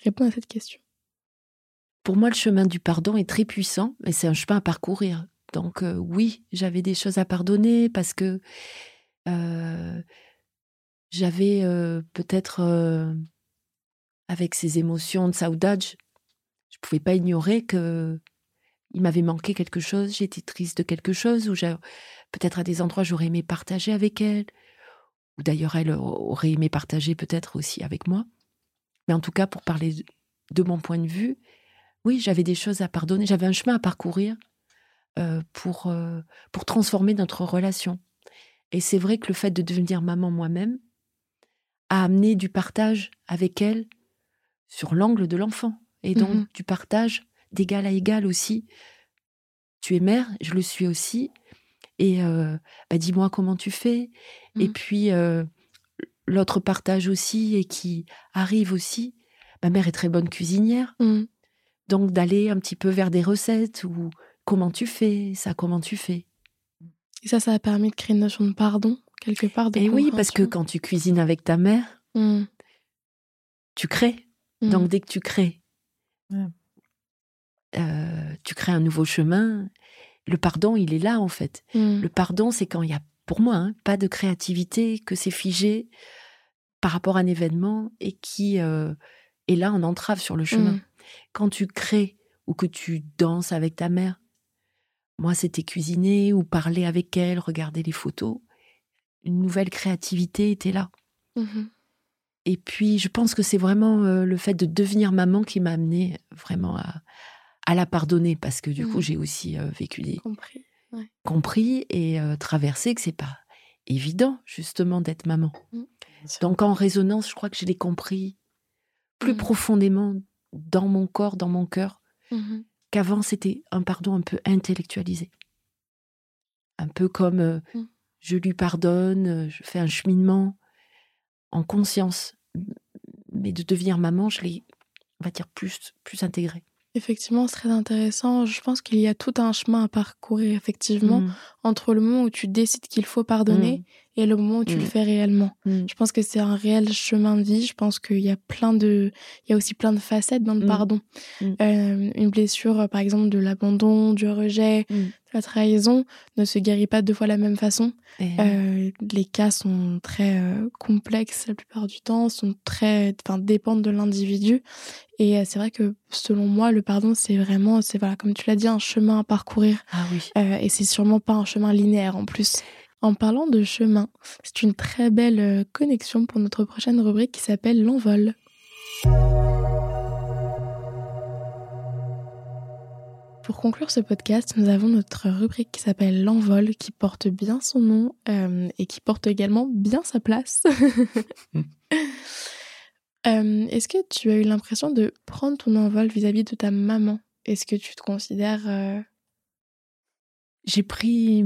répondre à cette question? Pour moi, le chemin du pardon est très puissant, mais c'est un chemin à parcourir. Donc euh, oui, j'avais des choses à pardonner parce que j'avais peut-être, avec ces émotions de saudade, je ne pouvais pas ignorer que il m'avait manqué quelque chose, j'étais triste de quelque chose, ou peut-être à des endroits j'aurais aimé partager avec elle, ou d'ailleurs elle aurait aimé partager peut-être aussi avec moi. Mais en tout cas, pour parler de mon point de vue, oui, j'avais des choses à pardonner, j'avais un chemin à parcourir euh, pour, euh, pour transformer notre relation. Et c'est vrai que le fait de devenir maman moi-même a amené du partage avec elle sur l'angle de l'enfant, et donc mmh du partage d'égal à égal aussi. Tu es mère, je le suis aussi. Et euh, bah, dis-moi comment tu fais. Et mmh. puis, euh, l'autre partage aussi et qui arrive aussi. Ma mère est très bonne cuisinière. Mmh. Donc, d'aller un petit peu vers des recettes ou comment tu fais, ça, comment tu fais? Et ça, ça a permis de créer une notion de pardon, quelque part. et oui, parce que quand tu cuisines avec ta mère, mmh. tu crées. Donc, dès que tu crées, euh, tu crées un nouveau chemin. Le pardon, il est là en fait. Mmh. Le pardon, c'est quand il y a, pour moi, hein, pas de créativité, que c'est figé par rapport à un événement et qui euh, est là en entrave sur le chemin. Quand tu crées ou que tu danses avec ta mère, moi c'était cuisiner ou parler avec elle, regarder les photos, une nouvelle créativité était là. Mmh et puis, je pense que c'est vraiment euh, le fait de devenir maman qui m'a amené vraiment à, à la pardonner parce que du coup, mmh. j'ai aussi euh, vécu des. Compris. Compris et euh, traversé que c'est pas évident, justement, d'être maman. Mmh. Donc, en résonance, je crois que je l'ai compris plus profondément dans mon corps, dans mon cœur, qu'avant, c'était un pardon un peu intellectualisé. Un peu comme euh, je lui pardonne, je fais un cheminement en conscience. Mais de devenir maman, je l'ai, on va dire, plus, plus intégré. Effectivement, c'est très intéressant. Je pense qu'il y a tout un chemin à parcourir, effectivement, mmh. entre le moment où tu décides qu'il faut pardonner mmh et le moment où tu le mmh. fais réellement. Mmh. Je pense que c'est un réel chemin de vie. Je pense qu'il y a plein de, il y a aussi plein de facettes dans le mmh. pardon. Euh, une blessure, par exemple, de l'abandon, du rejet, de la trahison, ne se guérit pas deux fois de la même façon. Euh, les cas sont très euh, complexes la plupart du temps, sont très, enfin, dépendent de l'individu. Et c'est vrai que selon moi, le pardon, c'est vraiment, c'est voilà, comme tu l'as dit, un chemin à parcourir. Ah oui. et c'est sûrement pas un chemin linéaire en plus. En parlant de chemin, c'est une très belle euh, connexion pour notre prochaine rubrique qui s'appelle l'envol. Pour conclure ce podcast, nous avons notre rubrique qui s'appelle l'envol, qui porte bien son nom euh, et qui porte également bien sa place. [LAUGHS] Euh, est-ce que tu as eu l'impression de prendre ton envol vis-à-vis de ta maman? Est-ce que tu te considères... J'ai pris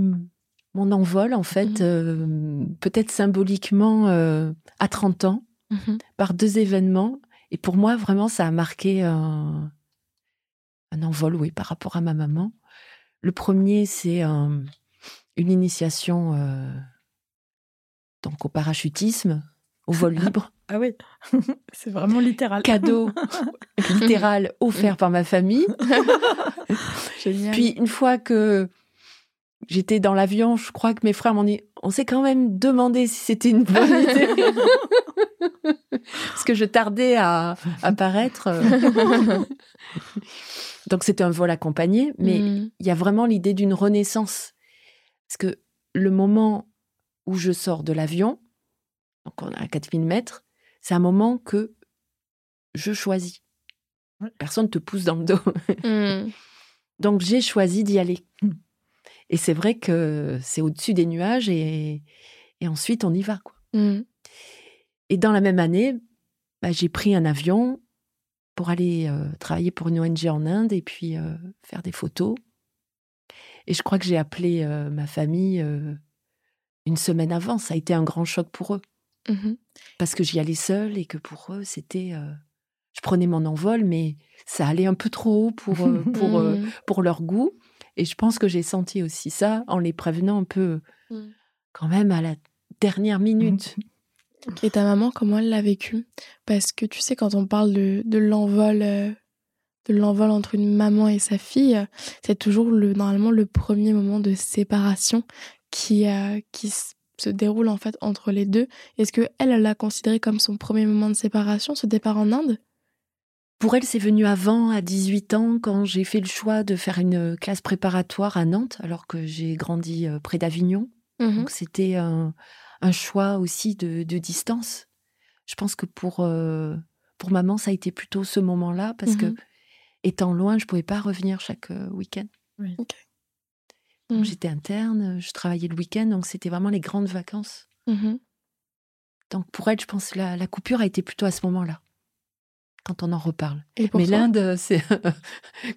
mon envol, en fait, euh, peut-être symboliquement euh, à 30 ans, Mhm. par deux événements. Et pour moi, vraiment, ça a marqué un, un envol, oui, par rapport à ma maman. Le premier, c'est un- une initiation euh, donc au parachutisme, au [LAUGHS] vol libre, Ah oui, [LAUGHS] c'est vraiment littéral. cadeau [LAUGHS] littéral offert par ma famille. Génial. Puis une fois que j'étais dans l'avion, je crois que mes frères m'ont dit, on s'est quand même demandé si c'était une bonne [LAUGHS] idée. Parce que je tardais à apparaître. [LAUGHS] Donc c'était un vol accompagné, mais Mm. il y a vraiment l'idée d'une renaissance. Parce que le moment où je sors de l'avion, donc on est à 4000 mètres, c'est un moment que je choisis. Personne te pousse dans le dos. Mm. Donc j'ai choisi d'y aller. Et c'est vrai que c'est au-dessus des nuages et, et ensuite on y va. Quoi. Mm. Et dans la même année, bah, j'ai pris un avion pour aller euh, travailler pour une ONG en Inde et puis euh, faire des photos. Et je crois que j'ai appelé euh, ma famille une semaine avant. Ça a été un grand choc pour eux Mhm. parce que j'y allais seule et que pour eux c'était. je prenais mon envol, mais ça allait un peu trop haut pour pour [LAUGHS] pour leur goût. Et je pense que j'ai senti aussi ça en les prévenant un peu Mm. quand même à la dernière minute. Et ta maman, comment elle l'a vécu? Parce que tu sais, quand on parle de, de l'envol, euh, de l'envol entre une maman et sa fille, c'est toujours le, normalement le premier moment de séparation qui, euh, qui se déroule en fait entre les deux. Est-ce que elle, elle l'a considéré comme son premier moment de séparation, ce départ en Inde? Pour elle, c'est venu avant, à 18 ans, quand j'ai fait le choix de faire une classe préparatoire à Nantes, alors que j'ai grandi euh, près d'Avignon. Mhm. Donc c'était un, un choix aussi de, de distance. Je pense que pour, euh, pour maman, ça a été plutôt ce moment-là, parce que Mhm. étant loin, je pouvais pas revenir chaque euh, week-end. Mhm. J'étais interne, je travaillais le week-end, donc c'était vraiment les grandes vacances. Donc pour elle, je pense que la, la coupure a été plutôt à ce moment-là, quand on en reparle. Mais l'Inde, [LAUGHS] c'est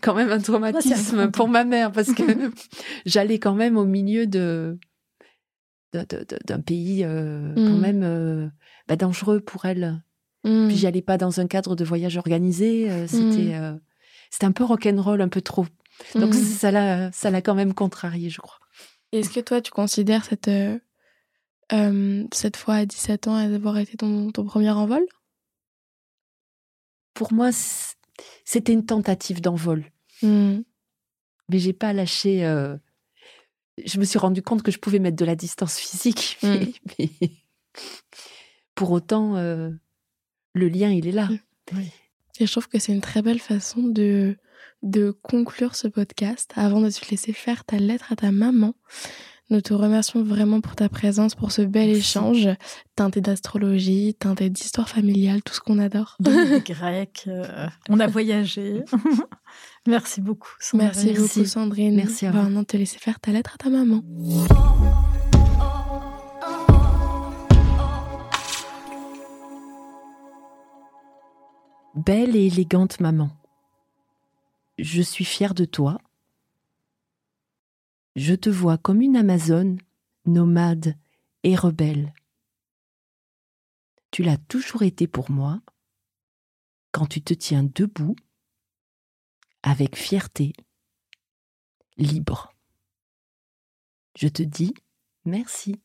quand même un traumatisme pour ma mère, parce que [LAUGHS] [LAUGHS] j'allais quand même au milieu de d'un pays euh, quand Mm. même euh, bah, dangereux pour elle. Mm. Puis j'y allais pas dans un cadre de voyage organisé, euh, c'était euh, c'était un peu rock'n'roll, un peu trop. Donc Mhm. ça l'a ça l'a quand même contrarié, je crois. Est-ce que toi, tu considères cette, cette fois à 17 ans d'avoir été ton, ton premier envol? Pour moi, c'était une tentative d'envol. Mm. mais j'ai pas lâché. euh, Je me suis rendu compte que je pouvais mettre de la distance physique, Mm. [LAUGHS] mais, mais pour autant, euh, le lien, il est là. Et je trouve que c'est une très belle façon de, de conclure ce podcast avant de te laisser faire ta lettre à ta maman. Nous te remercions vraiment pour ta présence, pour ce bel Merci. échange, teinté d'astrologie, teinté d'histoire familiale, tout ce qu'on adore. De [LAUGHS] grecs, euh, on a voyagé. [LAUGHS] Merci beaucoup. Sandrine. Merci, Merci. beaucoup Sandrine. Merci à On va vous. maintenant te laisser faire ta lettre à ta maman. Belle et élégante maman, je suis fière de toi. Je te vois comme une Amazone, nomade et rebelle. Tu l'as toujours été pour moi quand tu te tiens debout, avec fierté, libre. Je te dis merci.